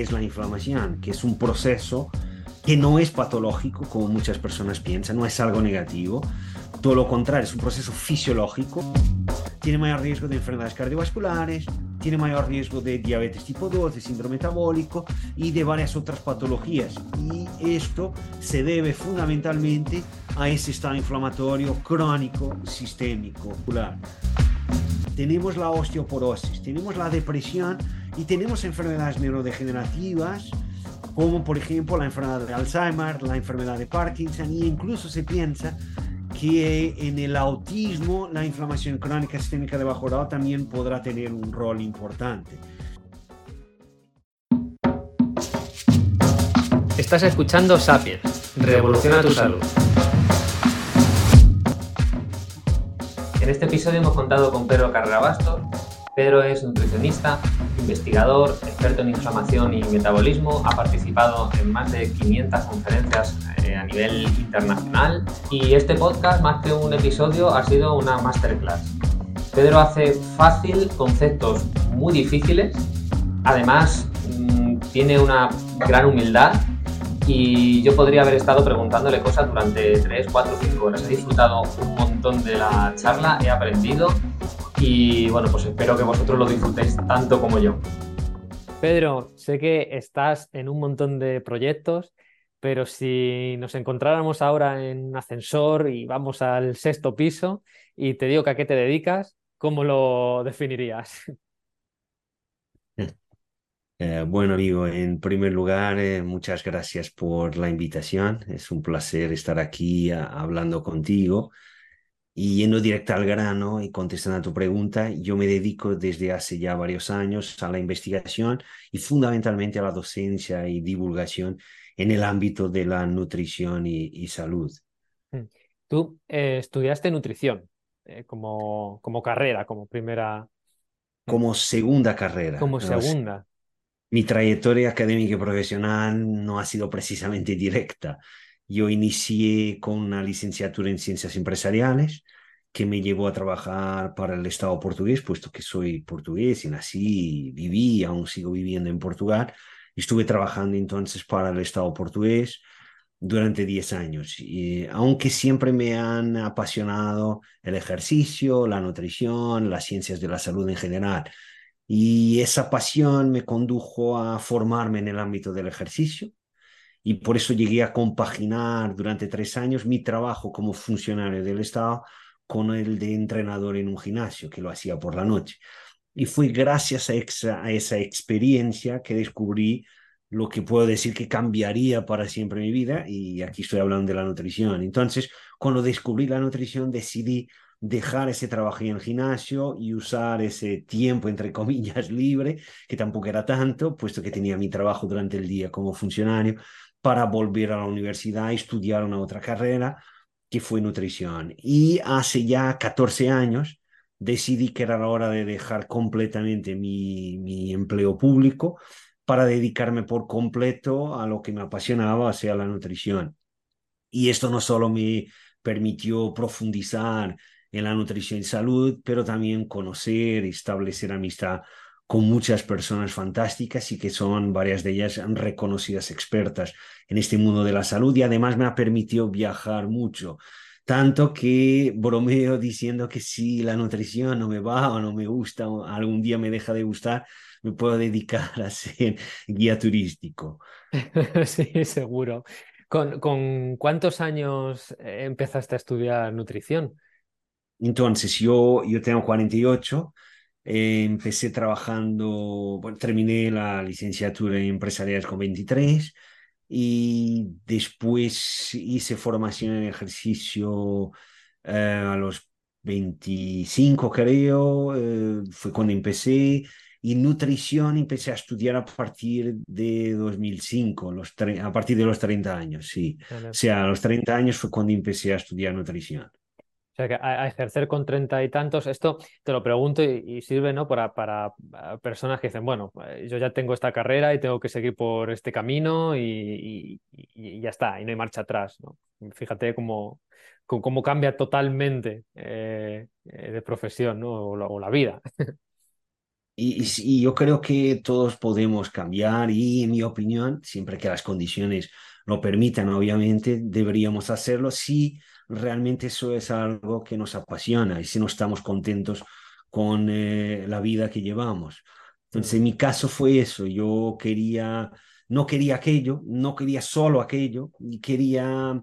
es la inflamación, que es un proceso que no es patológico como muchas personas piensan, no es algo negativo, todo lo contrario, es un proceso fisiológico, tiene mayor riesgo de enfermedades cardiovasculares, tiene mayor riesgo de diabetes tipo 2, de síndrome metabólico y de varias otras patologías. Y esto se debe fundamentalmente a ese estado inflamatorio crónico sistémico. Tenemos la osteoporosis, tenemos la depresión y tenemos enfermedades neurodegenerativas como por ejemplo la enfermedad de Alzheimer, la enfermedad de Parkinson e incluso se piensa que en el autismo la inflamación crónica sistémica de bajo grado también podrá tener un rol importante. Estás escuchando Sapiens, Revoluciona tu Salud. En este episodio hemos contado con Pedro Carrera Bastos. Pedro es nutricionista, investigador, experto en inflamación y metabolismo, ha participado en más de 500 conferencias eh, a nivel internacional y este podcast, más que un episodio, ha sido una masterclass. Pedro hace fácil conceptos muy difíciles, además mm, tiene una gran humildad y yo podría haber estado preguntándole cosas durante 3, 4, 5 horas. He disfrutado un montón de la charla, he aprendido y bueno, pues espero que vosotros lo disfrutéis tanto como yo. Pedro, sé que estás en un montón de proyectos, pero si nos encontráramos ahora en un ascensor y vamos al sexto piso y te digo que a qué te dedicas, ¿cómo lo definirías? Eh, bueno, amigo, en primer lugar, eh, muchas gracias por la invitación. Es un placer estar aquí hablando contigo. Y yendo directo al grano y contestando a tu pregunta, yo me dedico desde hace ya varios años a la investigación y fundamentalmente a la docencia y divulgación en el ámbito de la nutrición y, salud. Mm. Tú eh, estudiaste nutrición eh, como, como carrera, como primera... Como segunda carrera. Como segunda. Mi trayectoria académica y profesional no ha sido precisamente directa. Yo inicié con una licenciatura en ciencias empresariales que me llevó a trabajar para el Estado portugués, puesto que soy portugués y nací, viví, aún sigo viviendo en Portugal. Estuve trabajando entonces para el Estado portugués durante 10 años, y, aunque siempre me han apasionado el ejercicio, la nutrición, las ciencias de la salud en general. Y esa pasión me condujo a formarme en el ámbito del ejercicio, y por eso llegué a compaginar durante tres años mi trabajo como funcionario del Estado con el de entrenador en un gimnasio, que lo hacía por la noche. Y fue gracias a esa, experiencia que descubrí lo que puedo decir que cambiaría para siempre mi vida, y aquí estoy hablando de la nutrición. Entonces, cuando descubrí la nutrición, decidí dejar ese trabajo en el gimnasio y usar ese tiempo, entre comillas, libre, que tampoco era tanto, puesto que tenía mi trabajo durante el día como funcionario, para volver a la universidad estudiar una otra carrera que fue nutrición. Y hace ya 14 años decidí que era la hora de dejar completamente mi, mi empleo público para dedicarme por completo a lo que me apasionaba, sea, la nutrición. Y esto no solo me permitió profundizar en la nutrición y salud, pero también conocer establecer amistad con muchas personas fantásticas y que son varias de ellas reconocidas expertas en este mundo de la salud y además me ha permitido viajar mucho. Tanto que bromeo diciendo que si la nutrición no me va o no me gusta o algún día me deja de gustar, me puedo dedicar a ser guía turístico. Sí, seguro. ¿Con, ¿Con, cuántos años empezaste a estudiar nutrición? Entonces, yo, yo tengo 48 eh, empecé trabajando, bueno, terminé la licenciatura en empresariales con 23 y después hice formación en ejercicio eh, a los 25 creo, eh, fue cuando empecé y nutrición empecé a estudiar a partir de 2005, los a partir de los 30 años, sí. O sea, a los 30 años fue cuando empecé a estudiar nutrición. O sea, que a, ejercer con treinta y tantos, esto te lo pregunto y, sirve ¿no? para, para, personas que dicen, bueno, eh, yo ya tengo esta carrera y tengo que seguir por este camino y, ya está, y no hay marcha atrás. ¿no? Fíjate cómo, cómo cambia totalmente eh, eh, de profesión ¿no? o, la, vida. y, yo creo que todos podemos cambiar y en mi opinión, siempre que las condiciones lo permitan, obviamente, deberíamos hacerlo si realmente eso es algo que nos apasiona y si no estamos contentos con eh, la vida que llevamos. Entonces, en mi caso fue eso, yo quería, no quería aquello, no quería solo aquello, y quería,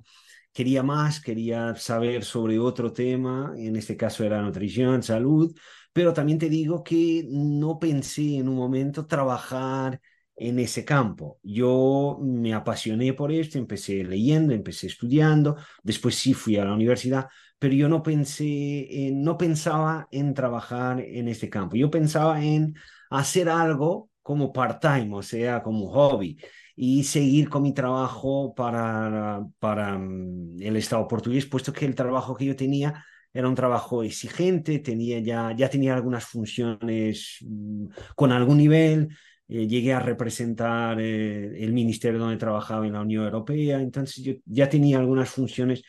quería más, quería saber sobre otro tema, en este caso era nutrición, salud, pero también te digo que no pensé en un momento trabajar en ese campo. Yo me apasioné por esto, empecé leyendo, empecé estudiando, después sí fui a la universidad, pero yo no pensé, no pensaba en trabajar en este campo. Yo pensaba en hacer algo como part-time, o sea, como hobby, y seguir con mi trabajo para, para mm, el Estado portugués, puesto que el trabajo que yo tenía era un trabajo exigente, tenía ya, ya tenía algunas funciones mm, con algún nivel, eh, llegué a representar eh, el ministerio donde trabajaba en la Unión Europea, entonces yo ya tenía algunas funciones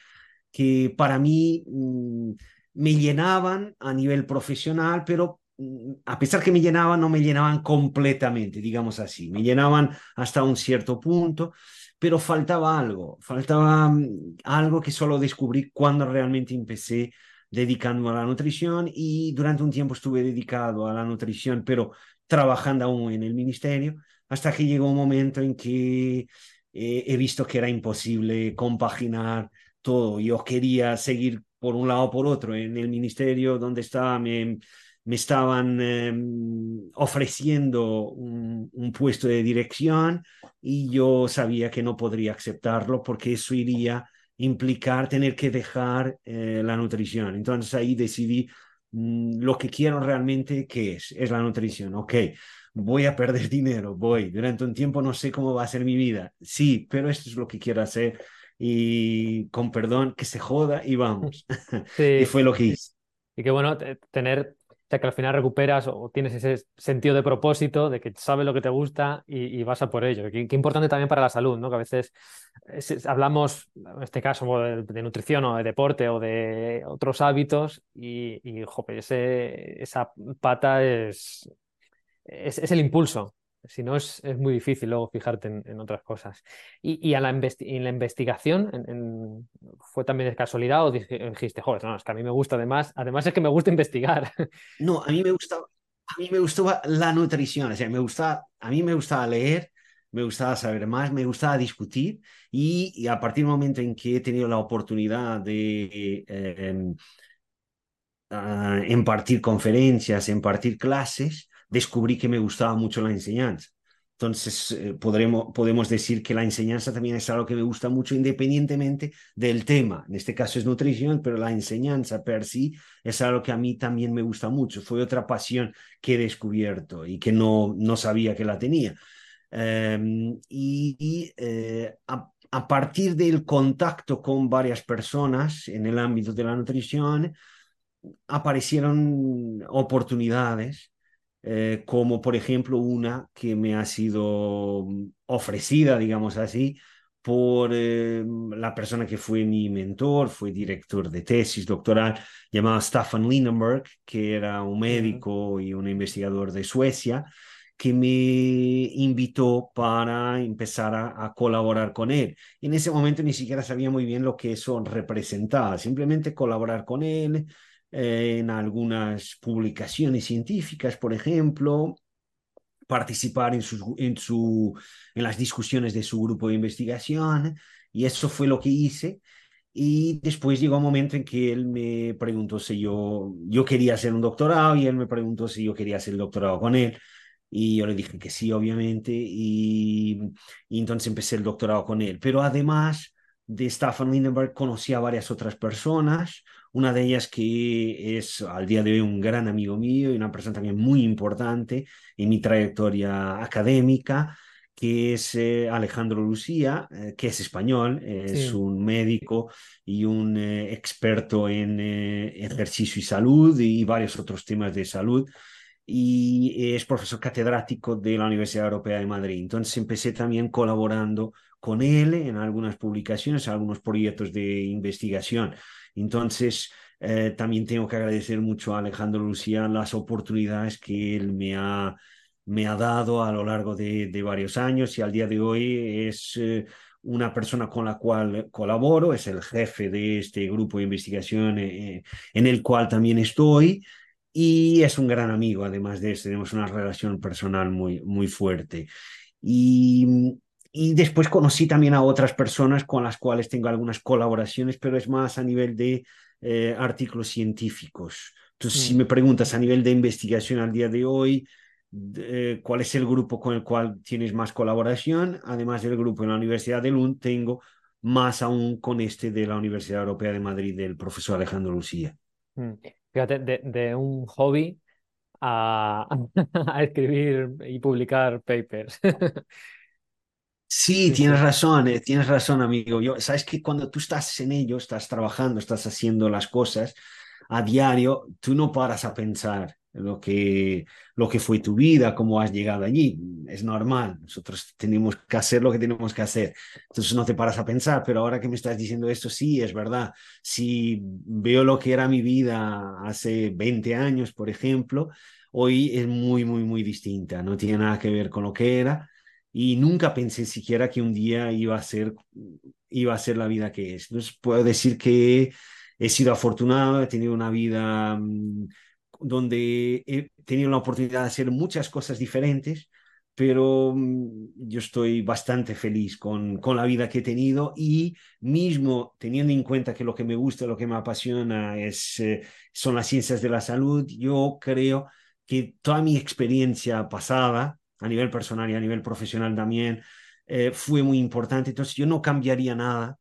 que para mí mm, me llenaban a nivel profesional, pero mm, a pesar que me llenaban, no me llenaban completamente, digamos así, me llenaban hasta un cierto punto, pero faltaba algo, faltaba mm, algo que solo descubrí cuando realmente empecé dedicándome a la nutrición y durante un tiempo estuve dedicado a la nutrición, pero trabajando aún en el ministerio, hasta que llegó un momento en que eh, he visto que era imposible compaginar todo. Yo quería seguir por un lado o por otro. En el ministerio donde estaba me, me estaban em, ofreciendo un, puesto de dirección y yo sabía que no podría aceptarlo porque eso iría implicar tener que dejar eh, la nutrición. Entonces ahí decidí lo que quiero realmente, ¿qué es? Es la nutrición. Ok, voy a perder dinero, voy. Durante un tiempo no sé cómo va a ser mi vida. Sí, pero esto es lo que quiero hacer. Y con perdón, que se joda y vamos. y fue lo que hice. Y qué bueno tener que al final recuperas o tienes ese sentido de propósito, de que sabes lo que te gusta y, vas a por ello. Qué, importante también para la salud, ¿no? Que a veces hablamos, en este caso, de, nutrición o de deporte o de otros hábitos y, y ese, esa pata es, es el impulso si no, es, es, muy difícil luego fijarte en, otras cosas. Y, y a la en la investigación, ¿fue también de casualidad o dijiste, joder, no, es que a mí me gusta además, además es que me gusta investigar? No, a mí me gustaba, a mí me gustaba la nutrición, o sea, me gustaba, a mí me gustaba leer, me gustaba saber más, me gustaba discutir y, a partir del momento en que he tenido la oportunidad de eh, uh, impartir conferencias, impartir clases, descubrí que me gustaba mucho la enseñanza. Entonces, eh, podremos, podemos decir que la enseñanza también es algo que me gusta mucho independientemente del tema. En este caso es nutrición, pero la enseñanza per sí es algo que a mí también me gusta mucho. Fue otra pasión que he descubierto y que no, no sabía que la tenía. Em, y, eh, a, a, partir del contacto con varias personas en el ámbito de la nutrición, aparecieron oportunidades eh, como por ejemplo una que me ha sido ofrecida, digamos así, por eh, la persona que fue mi mentor, fue director de tesis doctoral, llamado Staffan Lindenberg, que era un médico y un investigador de Suecia, que me invitó para empezar a, a, colaborar con él. En ese momento ni siquiera sabía muy bien lo que eso representaba, simplemente colaborar con él, en algunas publicaciones científicas, por ejemplo, participar en, en, su, en las discusiones de su grupo de investigación, y eso fue lo que hice. Y después llegó un momento en que él me preguntó si yo, yo quería hacer un doctorado y él me preguntó si yo quería hacer el doctorado con él. Y yo le dije que sí, obviamente, y, y entonces empecé el doctorado con él. Pero además de Staffan Lindenberg, conocí a varias otras personas, una de ellas que es al día de hoy un gran amigo mío y una persona también muy importante en mi trayectoria académica, que es eh, Alejandro Lucía, eh, que es español, es un médico y un eh, experto en ejercicio y salud y varios otros temas de salud y es profesor catedrático de la Universidad Europea de Madrid. Entonces empecé también colaborando con él en algunas publicaciones, en algunos proyectos de investigación. Entonces, Eh, también tengo que agradecer mucho a Alejandro Lucía las oportunidades que él me ha, me ha dado a lo largo de, de varios años y al día de hoy es eh, una persona con la cual colaboro, es el jefe de este grupo de investigación eh, en el cual también estoy y es un gran amigo, además de eso, tenemos una relación personal muy, muy fuerte. Y, y después conocí también a otras personas con las cuales tengo algunas colaboraciones, pero es más a nivel de eh, artículos científicos. Entonces, si mm. me preguntas a nivel de investigación al día de hoy, eh, cuál es el grupo con el cual tienes más colaboración, además del grupo en la Universidad de Lund, tengo más aún con este de la Universidad Europea de Madrid del profesor Alejandro Lucía. Mm. Fíjate, de, un hobby a, escribir y publicar papers. Sí, tienes razón, eh, tienes razón, amigo. Yo, sabes que cuando tú estás en ello, estás trabajando, estás haciendo las cosas a diario, tú no paras a pensar lo que, lo que fue tu vida, cómo has llegado allí. Es normal, nosotros tenemos que hacer lo que tenemos que hacer. Entonces no te paras a pensar, pero ahora que me estás diciendo esto, sí, es verdad. Si veo lo que era mi vida hace 20 años, por ejemplo, hoy es muy, muy, muy distinta. No tiene nada que ver con lo que era. Y nunca pensé siquiera que un día iba a ser, iba a ser la vida que es. Entonces puedo decir que he sido afortunado, he tenido una vida mm, donde he tenido la oportunidad de hacer muchas cosas diferentes, pero mm, yo estoy bastante feliz con, con la vida que he tenido y mismo teniendo en cuenta que lo que me gusta, lo que me apasiona es, eh, son las ciencias de la salud, yo creo que toda mi experiencia pasada, a nivel personal y a nivel profesional también, eh, fue muy importante. Entonces yo no cambiaría nada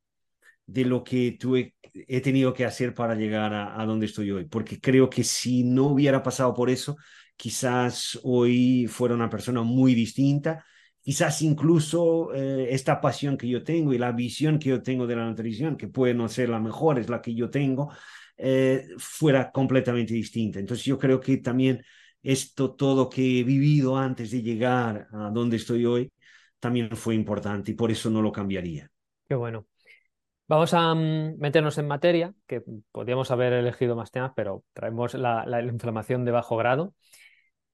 de lo que tuve, he tenido que hacer para llegar a, donde estoy hoy, porque creo que si no hubiera pasado por eso, quizás hoy fuera una persona muy distinta, quizás incluso eh, esta pasión que yo tengo y la visión que yo tengo de la nutrición, que puede no ser la mejor, es la que yo tengo, eh, fuera completamente distinta. Entonces yo creo que también esto, todo que he vivido antes de llegar a donde estoy hoy, también fue importante y por eso no lo cambiaría. Qué bueno. Vamos a mm, meternos en materia, que podríamos haber elegido más temas, pero traemos la, inflamación de bajo grado.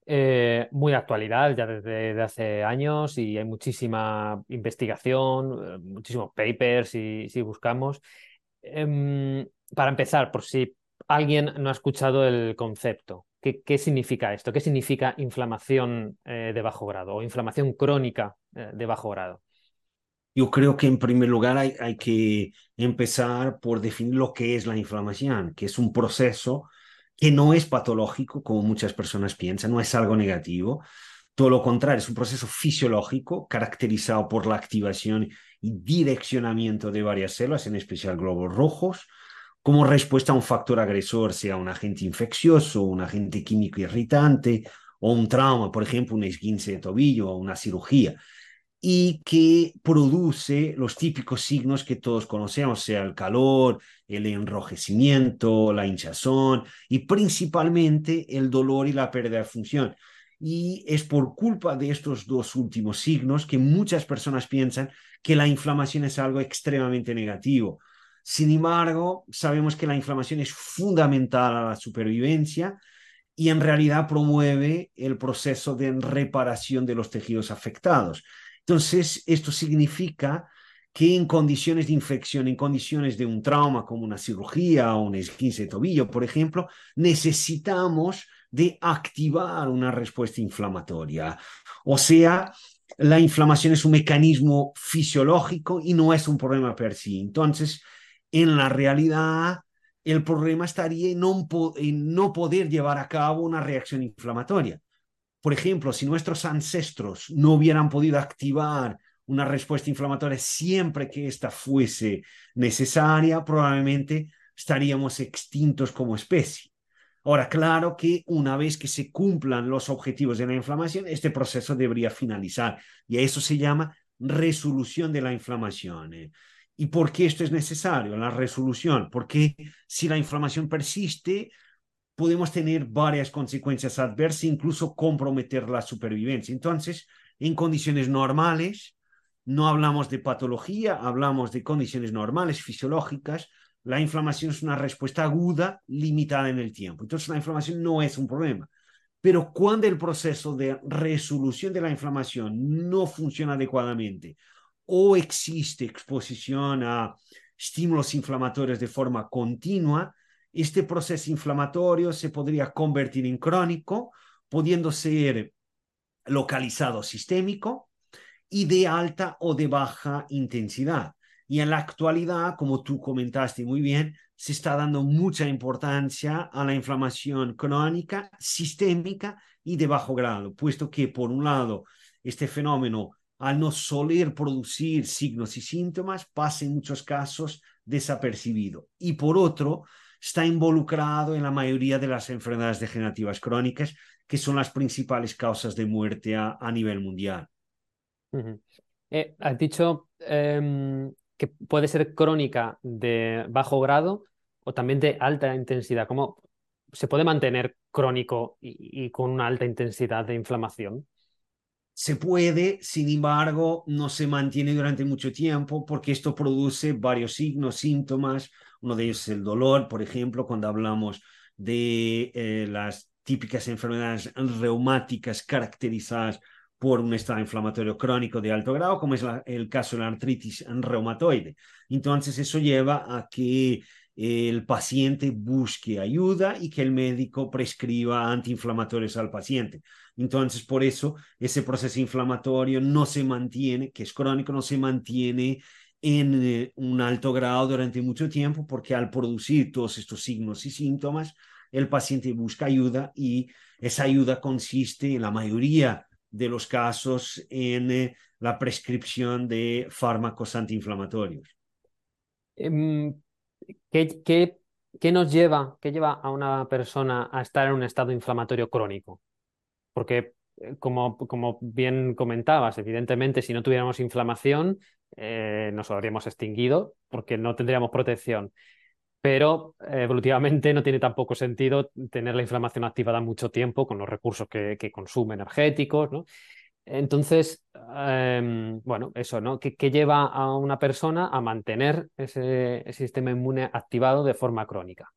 Eh, muy actualidad ya desde hace años y hay muchísima investigación, eh, muchísimos papers si, si buscamos. Em, para empezar, por si alguien no ha escuchado el concepto, ¿qué, significa esto? ¿Qué significa inflamación eh, de bajo grado o inflamación crónica de bajo grado? Yo creo que en primer lugar hay, que empezar por definir lo que es la inflamación, que es un proceso que no es patológico, como muchas personas piensan, no es algo negativo. Todo lo contrario, es un proceso fisiológico caracterizado por la activación y direccionamiento de varias células, en especial globos rojos, como respuesta a un factor agresor, sea un agente infeccioso, un agente químico irritante o un trauma, por ejemplo, un esguince de tobillo o una cirugía y que produce los típicos signos que todos conocemos, sea el calor, el enrojecimiento, la hinchazón y principalmente el dolor y la pérdida de función. Y es por culpa de estos dos últimos signos que muchas personas piensan que la inflamación es algo extremadamente negativo. Sin embargo, sabemos que la inflamación es fundamental a la supervivencia y en realidad promueve el proceso de reparación de los tejidos afectados. Entonces, esto significa que en condiciones de infección, en condiciones de un trauma como una cirugía o un esguince de tobillo, por ejemplo, necesitamos de activar una respuesta inflamatoria. O sea, la inflamación es un mecanismo fisiológico y no es un problema per sí. Entonces, en la realidad, el problema estaría en no, poder llevar a cabo una reacción inflamatoria. Por ejemplo, si nuestros ancestros no hubieran podido activar una respuesta inflamatoria siempre que ésta fuese necesaria, probablemente estaríamos extintos como especie. Ahora, claro que una vez que se cumplan los objetivos de la inflamación, este proceso debería finalizar y a eso se llama resolución de la inflamación. ¿Y por qué esto es necesario? La resolución, porque si la inflamación persiste, podemos tener varias consecuencias adversas, incluso comprometer la supervivencia. Entonces, en condiciones normales, no hablamos de patología, hablamos de condiciones normales, fisiológicas, la inflamación es una respuesta aguda limitada en el tiempo. Entonces la inflamación no es un problema. Pero cuando el proceso de resolución de la inflamación no funciona adecuadamente o existe exposición a estímulos inflamatorios de forma continua, este proceso inflamatorio se podría convertir en crónico, pudiendo ser localizado sistémico y de alta o de baja intensidad. Y en la actualidad, como tú comentaste muy bien, se está dando mucha importancia a la inflamación crónica, sistémica y de bajo grado, puesto que, por un lado, este fenómeno, al no soler producir signos y síntomas, pasa en muchos casos desapercibido. Y por otro, está involucrado en la mayoría de las enfermedades degenerativas crónicas, que son las principales causas de muerte a, nivel mundial. Eh, has dicho em, que puede ser crónica de bajo grado o también de alta intensidad. ¿Cómo se puede mantener crónico y, con una alta intensidad de inflamación? Se puede, sin embargo, no se mantiene durante mucho tiempo porque esto produce varios signos, síntomas. Uno de ellos es el dolor, por ejemplo, cuando hablamos de eh, las típicas enfermedades reumáticas caracterizadas por un estado inflamatorio crónico de alto grado, como es el caso de la artritis reumatoide. Entonces, eso lleva a que el paciente busque ayuda y que el médico prescriba antiinflamatorios al paciente. Entonces, por eso, ese proceso inflamatorio no se mantiene, que es crónico, no se mantiene en eh, un alto grado durante mucho tiempo, porque al producir todos estos signos y síntomas, el paciente busca ayuda y esa ayuda consiste en la mayoría de los casos en eh, la prescripción de fármacos antiinflamatorios. Em, ¿qué, qué, qué, nos lleva, qué lleva a una persona a estar en un estado inflamatorio crónico? Porque, eh, como, como bien comentabas, evidentemente, si no tuviéramos inflamación, eh, nos habríamos extinguido porque no tendríamos protección pero evolutivamente no tiene tampoco sentido tener la inflamación activada mucho tiempo con los recursos que, consume energéticos, ¿no? Entonces, em, bueno, eso, ¿no? ¿Qué, lleva a una persona a mantener ese, sistema inmune activado de forma crónica?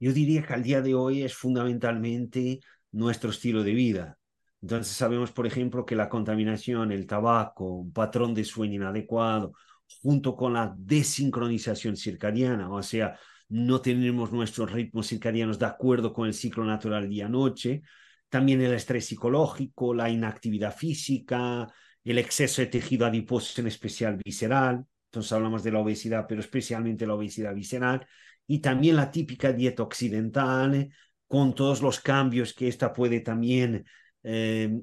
Yo diría que al día de hoy es fundamentalmente nuestro estilo de vida. Entonces sabemos, por ejemplo, que la contaminación, el tabaco, un patrón de sueño inadecuado, junto con la desincronización circadiana, o sea, no tenemos nuestros ritmos circadianos de acuerdo con el ciclo natural día-noche, también el estrés psicológico, la inactividad física, el exceso de tejido adiposo, en especial visceral, entonces hablamos de la obesidad, pero especialmente la obesidad visceral, y también la típica dieta occidental, con todos los cambios que esta puede también eh,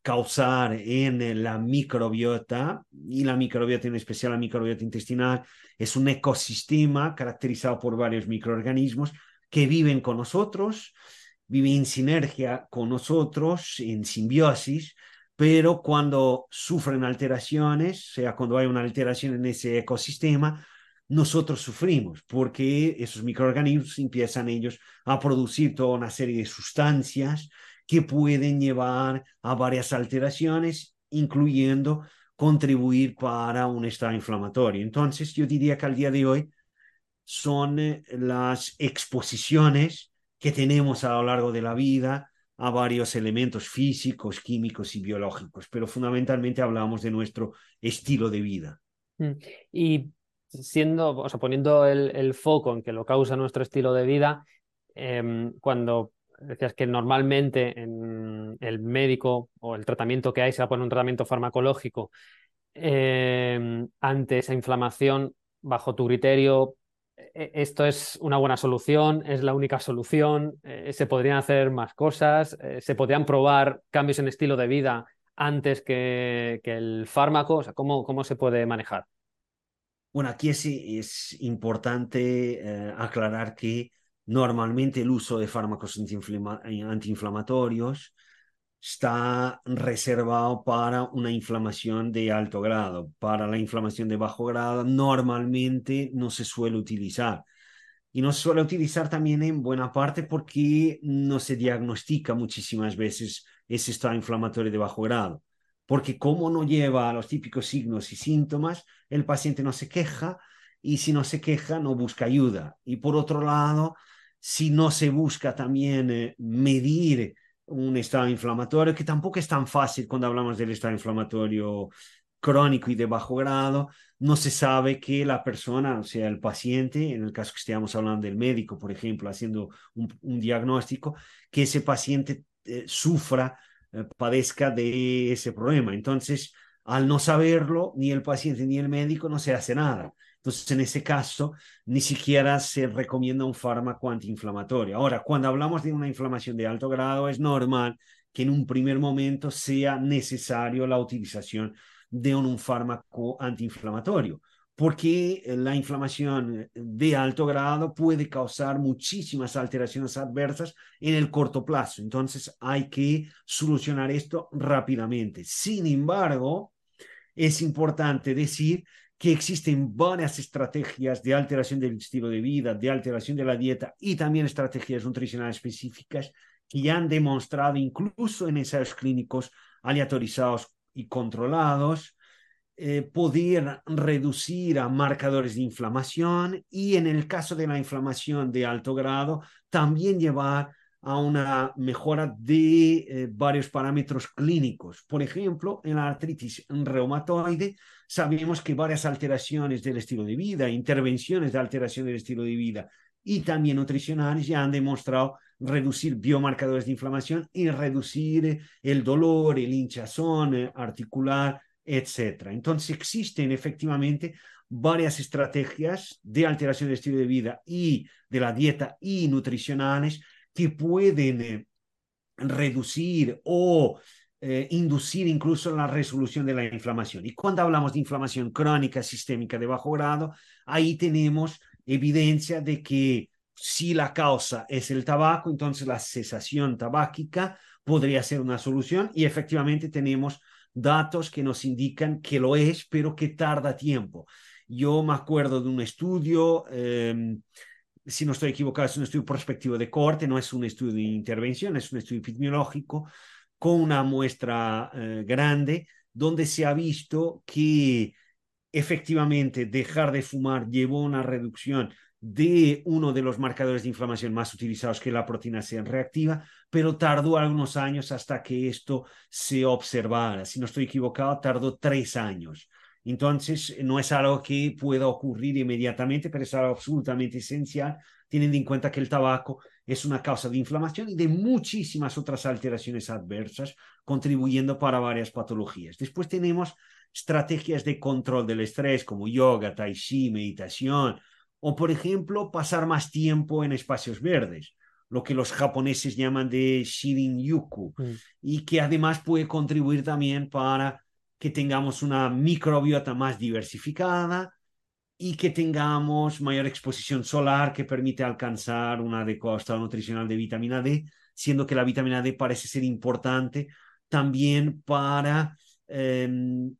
causar en la microbiota, y la microbiota, en especial la microbiota intestinal, es un ecosistema caracterizado por varios microorganismos que viven con nosotros, viven en sinergia con nosotros, en simbiosis, pero cuando sufren alteraciones, sea, cuando hay una alteración en ese ecosistema, nosotros sufrimos porque esos microorganismos empiezan ellos a producir toda una serie de sustancias que pueden llevar a varias alteraciones, incluyendo contribuir para un estado inflamatorio. Entonces, yo diría que al día de hoy son eh, las exposiciones que tenemos a lo largo de la vida a varios elementos físicos, químicos y biológicos, pero fundamentalmente hablamos de nuestro estilo de vida. Mm. Y siendo, o sea, poniendo el, foco en que lo causa nuestro estilo de vida, em, cuando decías que normalmente en el médico o el tratamiento que hay se va a poner un tratamiento farmacológico eh, ante esa inflamación, bajo tu criterio, ¿esto es una buena solución? ¿Es la única solución? Eh, ¿Se podrían hacer más cosas? Eh, ¿Se podrían probar cambios en estilo de vida antes que, el fármaco? O sea, ¿cómo, ¿cómo, se puede manejar? Bueno, aquí es, es importante aclarar que Normalmente el uso de fármacos antiinflamatorios está reservado para una inflamación de alto grado. Para la inflamación de bajo grado normalmente no se suele utilizar. Y no se suele utilizar también en buena parte porque no se diagnostica muchísimas veces ese estado inflamatorio de bajo grado. Porque como no lleva los típicos signos y síntomas, el paciente no se queja y si no se queja, no busca ayuda. Y por otro lado, si no se busca también eh, medir un estado inflamatorio, que tampoco es tan fácil cuando hablamos del estado inflamatorio crónico y de bajo grado, no se sabe que la persona, o sea, el paciente, en el caso que estemos hablando del médico, por ejemplo, haciendo un, diagnóstico, que ese paciente eh, sufra, eh, padezca de ese problema. Entonces, al no saberlo, ni el paciente ni el médico no se hace nada. Entonces, en ese caso, ni siquiera se recomienda un fármaco antiinflamatorio. Ahora, cuando hablamos de una inflamación de alto grado, es normal que en un primer momento sea necesario la utilización de un fármaco antiinflamatorio, porque la inflamación de alto grado puede causar muchísimas alteraciones adversas en el corto plazo. Entonces hay que solucionar esto rápidamente. Sin embargo, es importante decir que existen varias estrategias de alteración del estilo de vida, de alteración de la dieta y también estrategias nutricionales específicas que ya han demostrado, incluso en ensayos clínicos aleatorizados y controlados, eh, poder reducir a marcadores de inflamación y en el caso de la inflamación de alto grado, también llevar a una mejora de eh, varios parámetros clínicos. Por ejemplo, en la artritis reumatoide sabemos que varias alteraciones del estilo de vida, intervenciones de alteración del estilo de vida y también nutricionales ya han demostrado reducir biomarcadores de inflamación y reducir el dolor, el hinchazón eh, articular, etc. Entonces existen efectivamente varias estrategias de alteración del estilo de vida y de la dieta y nutricionales que pueden eh, reducir o eh, inducir incluso la resolución de la inflamación. Y cuando hablamos de inflamación crónica sistémica de bajo grado, ahí tenemos evidencia de que si la causa es el tabaco, entonces la cesación tabáquica podría ser una solución y efectivamente tenemos datos que nos indican que lo es, pero que tarda tiempo. Yo me acuerdo de un estudio eh, si no estoy equivocado, es un estudio prospectivo de corte, no es un estudio de intervención, es un estudio epidemiológico con una muestra eh, grande donde se ha visto que efectivamente dejar de fumar llevó una reducción de uno de los marcadores de inflamación más utilizados, que es la proteína C reactiva, pero tardó algunos años hasta que esto se observara. Si no estoy equivocado, tardó tres años. Entonces, no es algo que pueda ocurrir inmediatamente, pero es algo absolutamente esencial, teniendo en cuenta que el tabaco es una causa de inflamación y de muchísimas otras alteraciones adversas, contribuyendo para varias patologías. Después tenemos estrategias de control del estrés como yoga, tai chi, meditación, o por ejemplo, pasar más tiempo en espacios verdes lo que los japoneses llaman de Shirin Yuku, mm. y que además puede contribuir también para que tengamos una microbiota más diversificada y que tengamos mayor exposición solar que permite alcanzar un adecuado estado nutricional de vitamina D, siendo que la vitamina D parece ser importante también para em,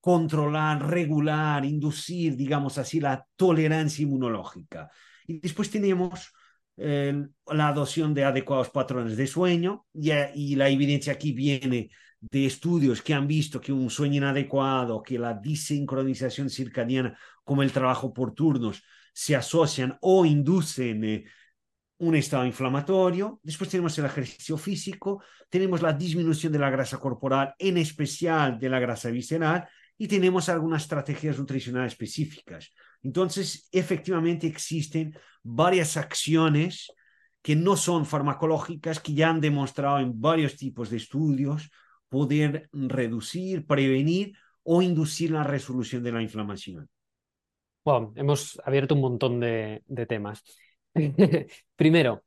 controlar, regular, inducir, digamos así, la tolerancia inmunológica. Y después tenemos la adopción de adecuados patrones de sueño y, y la evidencia aquí viene de estudios que han visto que un sueño inadecuado, que la desincronización circadiana, como el trabajo por turnos, se asocian o inducen eh, un estado inflamatorio. Después tenemos el ejercicio físico, tenemos la disminución de la grasa corporal, en especial de la grasa visceral, y tenemos algunas estrategias nutricionales específicas. Entonces, efectivamente existen varias acciones que no son farmacológicas, que ya han demostrado en varios tipos de estudios poder reducir, prevenir o inducir la resolución de la inflamación. Bueno, hemos abierto un montón de, temas. Primero,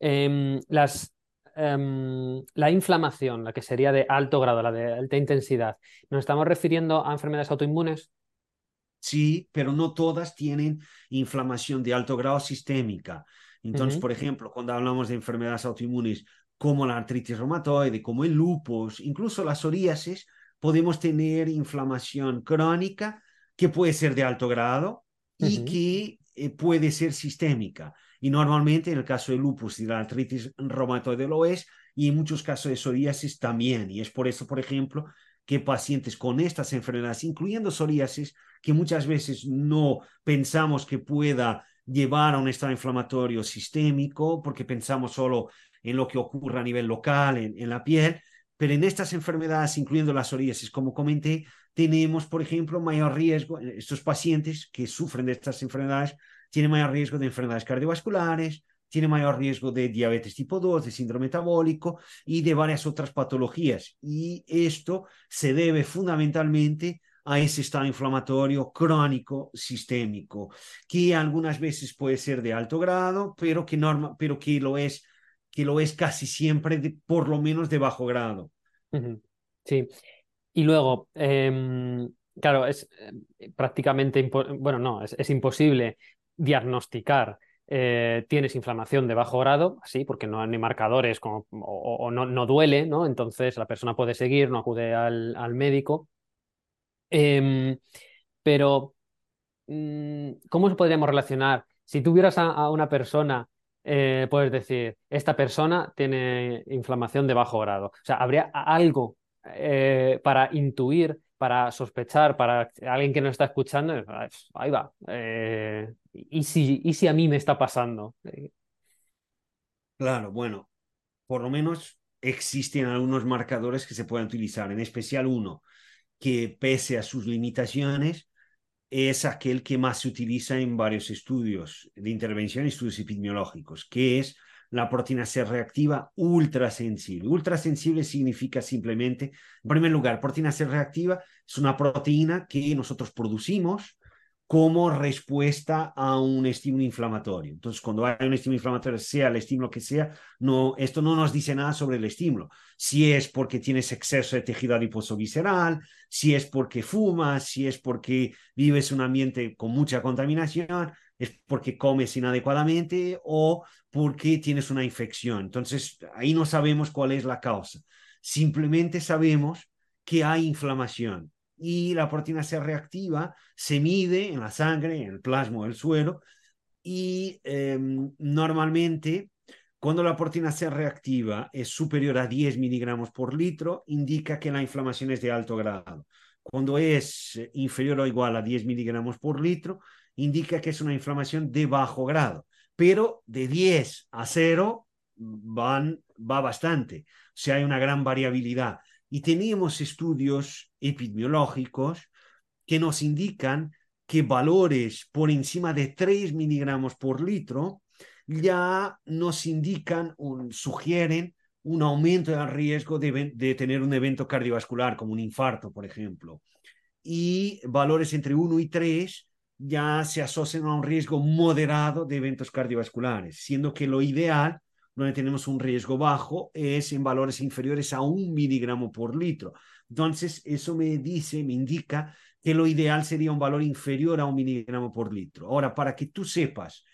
em, las, em, la inflamación, la que sería de alto grado, la de alta intensidad, ¿nos estamos refiriendo a enfermedades autoinmunes? Sí, pero no todas tienen inflamación de alto grado sistémica. Entonces, por ejemplo, cuando hablamos de enfermedades autoinmunes como la artritis reumatoide, como el lupus, incluso la psoriasis, podemos tener inflamación crónica que puede ser de alto grado y que eh, puede ser sistémica. Y normalmente en el caso del lupus y la artritis reumatoide lo es, y en muchos casos de psoriasis también. Y es por eso, por ejemplo, que pacientes con estas enfermedades, incluyendo psoriasis, que muchas veces no pensamos que pueda llevar a un estado inflamatorio sistémico, porque pensamos solo en lo que ocurre a nivel local, en, la piel, pero en estas enfermedades, incluyendo la psoriasis, como comenté, tenemos, por ejemplo, mayor riesgo, estos pacientes que sufren de estas enfermedades tienen mayor riesgo de enfermedades cardiovasculares, tiene mayor riesgo de diabetes tipo 2, de síndrome metabólico y de varias otras patologías. Y esto se debe fundamentalmente a ese estado inflamatorio crónico sistémico, que algunas veces puede ser de alto grado, pero que, norma, pero que, lo, es, que lo es casi siempre, por lo menos de bajo grado. Sí. Y luego, eh, claro, es eh, prácticamente, bueno, no, es, imposible diagnosticar eh, tienes inflamación de bajo grado, así, porque no hay marcadores o, no, no, duele, ¿no? Entonces la persona puede seguir, no acude al, al médico. Eh, pero, mm, ¿cómo podríamos relacionar? Si tuvieras a una persona, eh, puedes decir, esta persona tiene inflamación de bajo grado. O sea, ¿habría algo eh, para intuir para sospechar, para alguien que nos está escuchando, ahí va. Eh, ¿y, si, ¿Y si a mí me está pasando? Claro, bueno, por lo menos existen algunos marcadores que se pueden utilizar, en especial uno que pese a sus limitaciones es aquel que más se utiliza en varios estudios de intervención, estudios epidemiológicos, que es la proteína C reactiva ultrasensible. Ultrasensible significa simplemente, en primer lugar, proteína C reactiva es una proteína que nosotros producimos como respuesta a un estímulo inflamatorio. Entonces, cuando hay un estímulo inflamatorio, sea el estímulo que sea, no, esto no nos dice nada sobre el estímulo. Si es porque tienes exceso de tejido adiposo visceral, si es porque fumas, si es porque vives un ambiente con mucha contaminación, es porque comes inadecuadamente o porque tienes una infección. Entonces, ahí no sabemos cuál es la causa. Simplemente sabemos que hay inflamación y la proteína C reactiva se mide en la sangre, en el plasma del suelo y eh, normalmente cuando la proteína C reactiva es superior a 10 miligramos por litro, indica que la inflamación es de alto grado. Cuando es inferior o igual a 10 miligramos por litro, indica que es una inflamación de bajo grado, pero de 10 a 0 van, va bastante, o sea, hay una gran variabilidad. Y tenemos estudios epidemiológicos que nos indican que valores por encima de 3 miligramos por litro ya nos indican, o sugieren un aumento del riesgo de, de, tener un evento cardiovascular, como un infarto, por ejemplo. Y valores entre 1 y 3 ya se asocian a un riesgo moderado de eventos cardiovasculares, siendo que lo ideal, donde tenemos un riesgo bajo, es en valores inferiores a un miligramo por litro. Entonces, eso me dice, me indica que lo ideal sería un valor inferior a un miligramo por litro. Ahora, para que tú sepas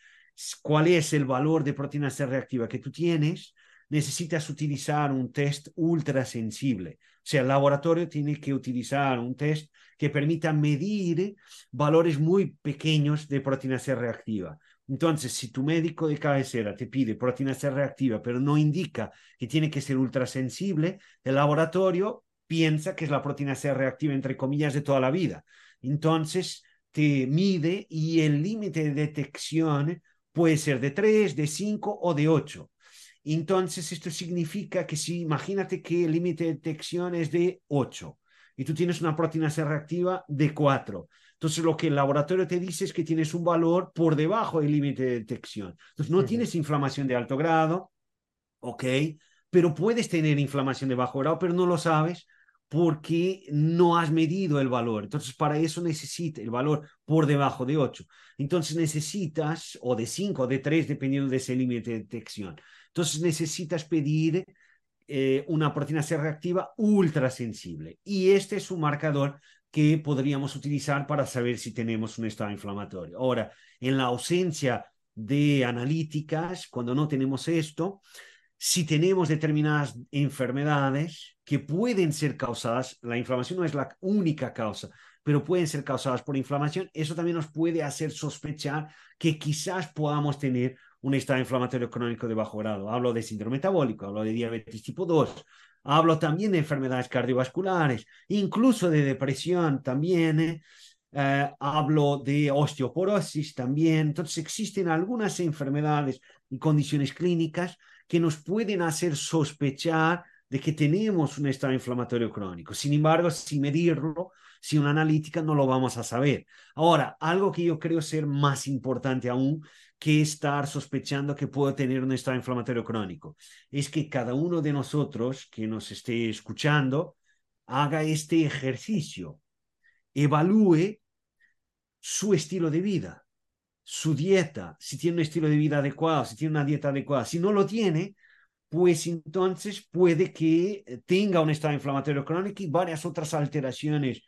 cuál es el valor de proteína C reactiva que tú tienes, necesitas utilizar un test ultra sensible. O sea, el laboratorio tiene que utilizar un test que permita medir valores muy pequeños de proteína C reactiva. Entonces, si tu médico de cabecera te pide proteína C reactiva, pero no indica que tiene que ser ultrasensible, el laboratorio piensa que es la proteína C reactiva, entre comillas, de toda la vida. Entonces, te mide y el límite de detección puede ser de 3, de 5 o de 8. Entonces, esto significa que si imagínate que el límite de detección es de 8 y tú tienes una proteína C reactiva de 4. Entonces, lo que el laboratorio te dice es que tienes un valor por debajo del límite de detección. Entonces, no uh -huh. tienes inflamación de alto grado, ¿ok? Pero puedes tener inflamación de bajo grado, pero no lo sabes porque no has medido el valor. Entonces, para eso necesitas el valor por debajo de 8. Entonces, necesitas, o de 5 o de 3, dependiendo de ese límite de detección. Entonces, necesitas pedir eh, una proteína C reactiva ultrasensible. Y este es un marcador que podríamos utilizar para saber si tenemos un estado inflamatorio. Ahora, en la ausencia de analíticas, cuando no tenemos esto, si tenemos determinadas enfermedades que pueden ser causadas, la inflamación no es la única causa, pero pueden ser causadas por inflamación, eso también nos puede hacer sospechar que quizás podamos tener un estado inflamatorio crónico de bajo grado. Hablo de síndrome metabólico, hablo de diabetes tipo 2, Hablo también de enfermedades cardiovasculares, incluso de depresión también. ¿eh? Eh, hablo de osteoporosis también. Entonces existen algunas enfermedades y condiciones clínicas que nos pueden hacer sospechar de que tenemos un estado inflamatorio crónico. Sin embargo, sin medirlo, sin una analítica, no lo vamos a saber. Ahora, algo que yo creo ser más importante aún que estar sospechando que puedo tener un estado inflamatorio crónico, es que cada uno de nosotros que nos esté escuchando haga este ejercicio, evalúe su estilo de vida, su dieta, si tiene un estilo de vida adecuado, si tiene una dieta adecuada. Si no lo tiene, pues entonces puede que tenga un estado inflamatorio crónico y varias otras alteraciones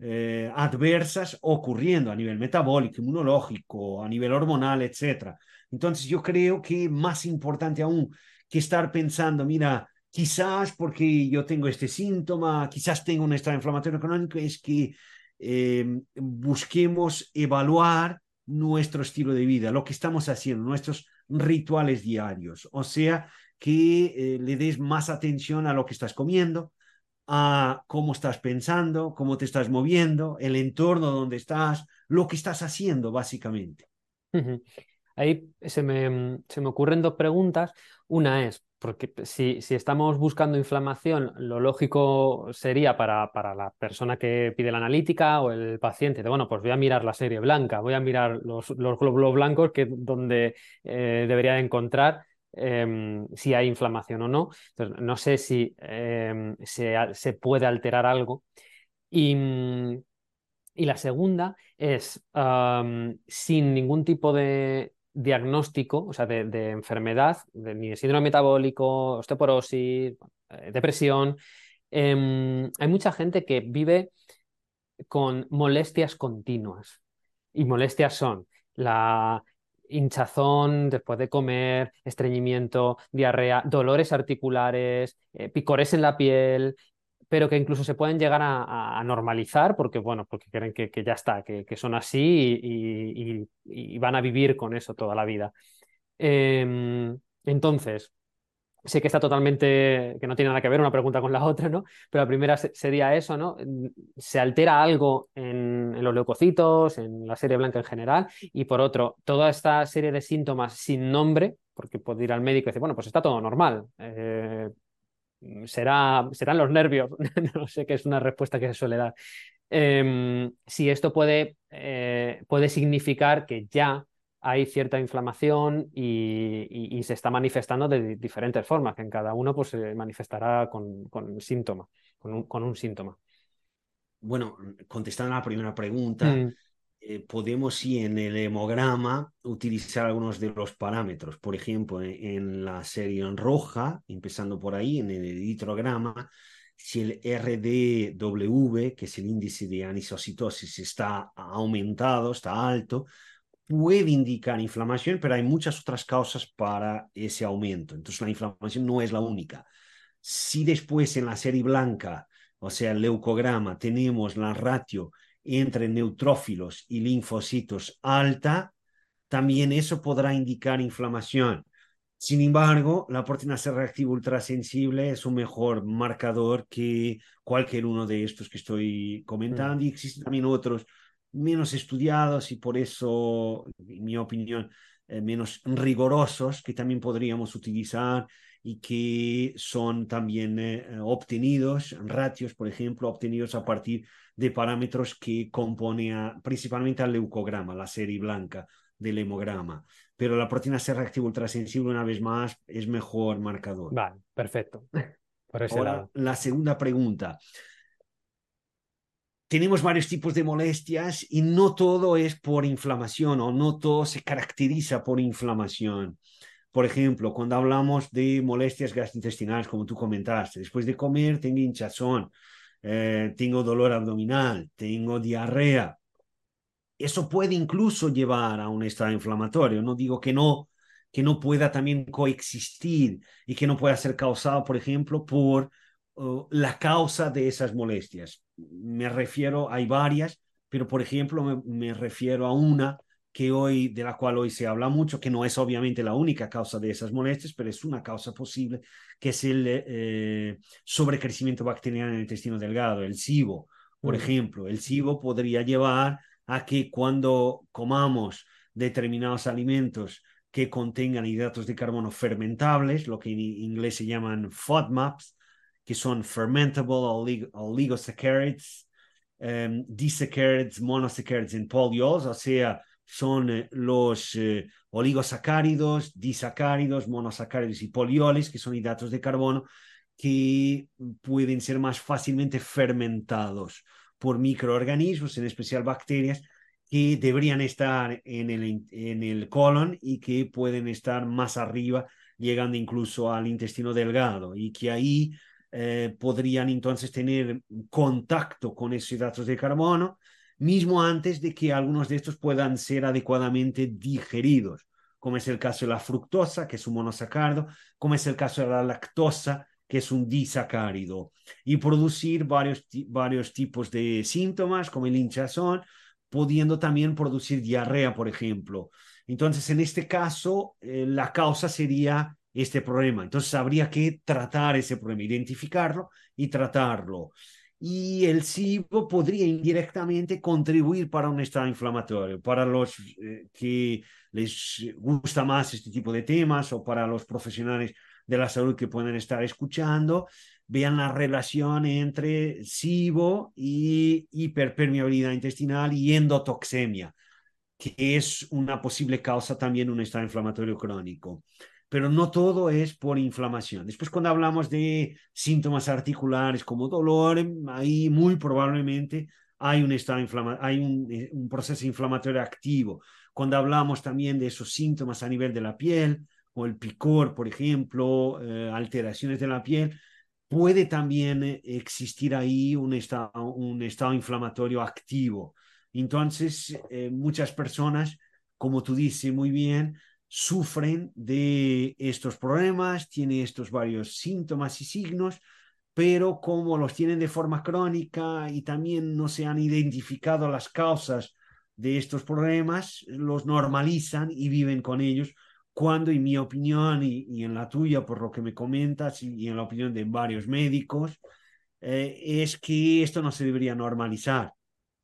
eh, adversas ocurriendo a nivel metabólico, inmunológico, a nivel hormonal, etc. Entonces yo creo que más importante aún que estar pensando, mira, quizás porque yo tengo este síntoma, quizás tengo un estado inflamatorio crónico, es que eh, busquemos evaluar nuestro estilo de vida, lo que estamos haciendo, nuestros rituales diarios. O sea, que eh, le des más atención a lo que estás comiendo, a cómo estás pensando, cómo te estás moviendo, el entorno donde estás, lo que estás haciendo, básicamente. Ahí se me, se me ocurren dos preguntas. Una es, porque si, si, estamos buscando inflamación, lo lógico sería para, para, la persona que pide la analítica o el paciente, de bueno, pues voy a mirar la serie blanca, voy a mirar los, los glóbulos blancos que donde eh, debería encontrar em, si hay inflamación o no. No sé si em, se, se, puede alterar algo. Y, y la segunda es, sin ningún tipo de, diagnóstico, o sea, de, enfermedad, de, ni de síndrome metabólico, osteoporosis, eh, depresión. Em, hay mucha gente que vive con molestias continuas. Y molestias son la hinchazón después de comer, estreñimiento, diarrea, dolores articulares, eh, picores en la piel, pero que incluso se pueden llegar a, normalizar porque, bueno, porque creen que, ya está, que, son así y, van a vivir con eso toda la vida. Em, entonces, sé que está totalmente, que no tiene nada que ver una pregunta con la otra, ¿no? Pero la primera sería eso, ¿no? ¿Se altera algo en, los leucocitos, en la serie blanca en general? Y por otro, toda esta serie de síntomas sin nombre, porque puede ir al médico y decir, bueno, pues está todo normal. Eh, Mm, será, serán los nervios, no sé qué es una respuesta que se suele dar. Em, si esto puede, eh, puede significar que ya hay cierta inflamación y, se está manifestando de diferentes formas, que en cada uno pues, se manifestará con, con síntoma, con un, con un, síntoma. Bueno, contestando a la primera pregunta, mm. Eh, podemos sí en el hemograma utilizar algunos de los parámetros. Por ejemplo, en, la serie en roja, empezando por ahí, en el eritrograma, si el RDW, que es el índice de anisocitosis, está aumentado, está alto, puede indicar inflamación, pero hay muchas otras causas para ese aumento. Entonces la inflamación no es la única. Si después en la serie blanca, o sea, el leucograma, tenemos la ratio entre neutrófilos y linfocitos alta, también eso podrá indicar inflamación. Sin embargo, la proteína C reactiva ultrasensible es un mejor marcador que cualquier uno de estos que estoy comentando mm. y existen también otros menos estudiados y por eso, en mi opinión, eh, menos rigurosos que también podríamos utilizar y que son también eh, obtenidos, ratios, por ejemplo, obtenidos a partir de parámetros que compone principalmente al leucograma, la serie blanca del hemograma. Pero la proteína C reactiva ultrasensible, una vez más, es mejor marcador. Vale, perfecto. Por ese Ahora, la segunda pregunta. Tenemos varios tipos de molestias y no todo es por inflamación o no todo se caracteriza por inflamación. Por ejemplo, cuando hablamos de molestias gastrointestinales, como tú comentaste, después de comer tengo hinchazón, eh, tengo dolor abdominal, tengo diarrea. Eso puede incluso llevar a un estado inflamatorio. No digo que no, que no pueda también coexistir y que no pueda ser causado, por ejemplo, por uh, la causa de esas molestias. Me refiero, hay varias, pero por ejemplo me refiero a una que hoy, de la cual hoy se habla mucho, que no es obviamente la única causa de esas molestias, pero es una causa posible, que es el eh, sobrecrecimiento bacteriano en el intestino delgado, el SIBO, por ejemplo. El SIBO podría llevar a que cuando comamos determinados alimentos que contengan hidratos de carbono fermentables, lo que en inglés se llaman FODMAPs, que son fermentable oligosaccharides, um, disaccharides, monosaccharides en polyols, o sea, son eh, los eh, oligosacáridos, disacáridos, monosacáridos y polioles, que son hidratos de carbono, que pueden ser más fácilmente fermentados por microorganismos, en especial bacterias, que deberían estar en el, en el colon y que pueden estar más arriba, llegando incluso al intestino delgado, y que ahí eh, podrían entonces tener contacto con esos hidratos de carbono mismo antes de que algunos de estos puedan ser adecuadamente digeridos, como es el caso de la fructosa, que es un monosacárido, como es el caso de la lactosa, que es un disacárido, y producir varios, varios tipos de síntomas, como el hinchazón, pudiendo también producir diarrea, por ejemplo. Entonces, en este caso, eh, la causa sería este problema. Entonces, habría que tratar ese problema, identificarlo y tratarlo y el SIBO podría indirectamente contribuir para un estado inflamatorio. Para los eh, que les gusta más este tipo de temas o para los profesionales de la salud que pueden estar escuchando, vean la relación entre SIBO y hiperpermeabilidad intestinal y endotoxemia, que es una posible causa también de un estado inflamatorio crónico pero no todo es por inflamación. Después, cuando hablamos de síntomas articulares como dolor, ahí muy probablemente hay un, estado hay eh, un, proceso inflamatorio activo. Cuando hablamos también de esos síntomas a nivel de la piel, o el picor, por ejemplo, eh, alteraciones de la piel, puede también eh, existir ahí un estado, un estado inflamatorio activo. Entonces, muchas personas, como tú dices muy bien, sufren de estos problemas, tienen estos varios síntomas y signos, pero como los tienen de forma crónica y también no se han identificado las causas de estos problemas, los normalizan y viven con ellos, cuando en mi opinión y, en la tuya, por lo que me comentas, y, en la opinión de varios médicos, eh, es que esto no se debería normalizar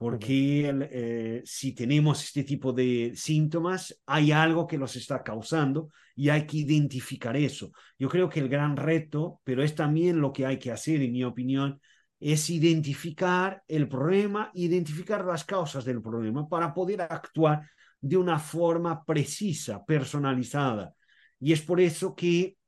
porque eh, si tenemos este tipo de síntomas, hay algo que los está causando y hay que identificar eso. Yo creo que el gran reto, pero es también lo que hay que hacer, en mi opinión, es identificar el problema, identificar las causas del problema para poder actuar de una forma precisa, personalizada. Y es por eso que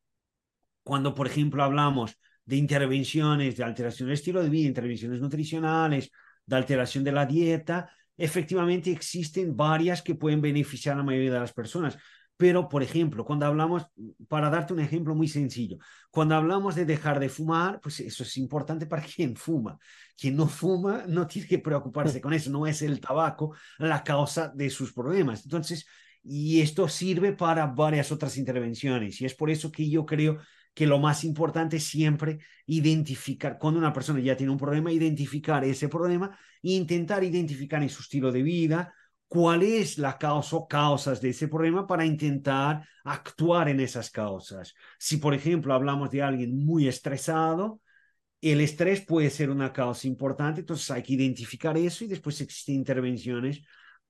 cuando, por ejemplo, hablamos de intervenciones de alteración del estilo de vida, intervenciones nutricionales, de alteración de la dieta, efectivamente existen varias que pueden beneficiar a la mayoría de las personas. Pero, por ejemplo, cuando hablamos, para darte un ejemplo muy sencillo, cuando hablamos de dejar de fumar, pues eso es importante para quien fuma. Quien no fuma no tiene que preocuparse con eso, no es el tabaco la causa de sus problemas. Entonces, y esto sirve para varias otras intervenciones. Y es por eso que yo creo que lo más importante es siempre identificar, cuando una persona ya tiene un problema, identificar ese problema e intentar identificar en su estilo de vida cuál es la causa o causas de ese problema para intentar actuar en esas causas. Si, por ejemplo, hablamos de alguien muy estresado, el estrés puede ser una causa importante, entonces hay que identificar eso y después existen intervenciones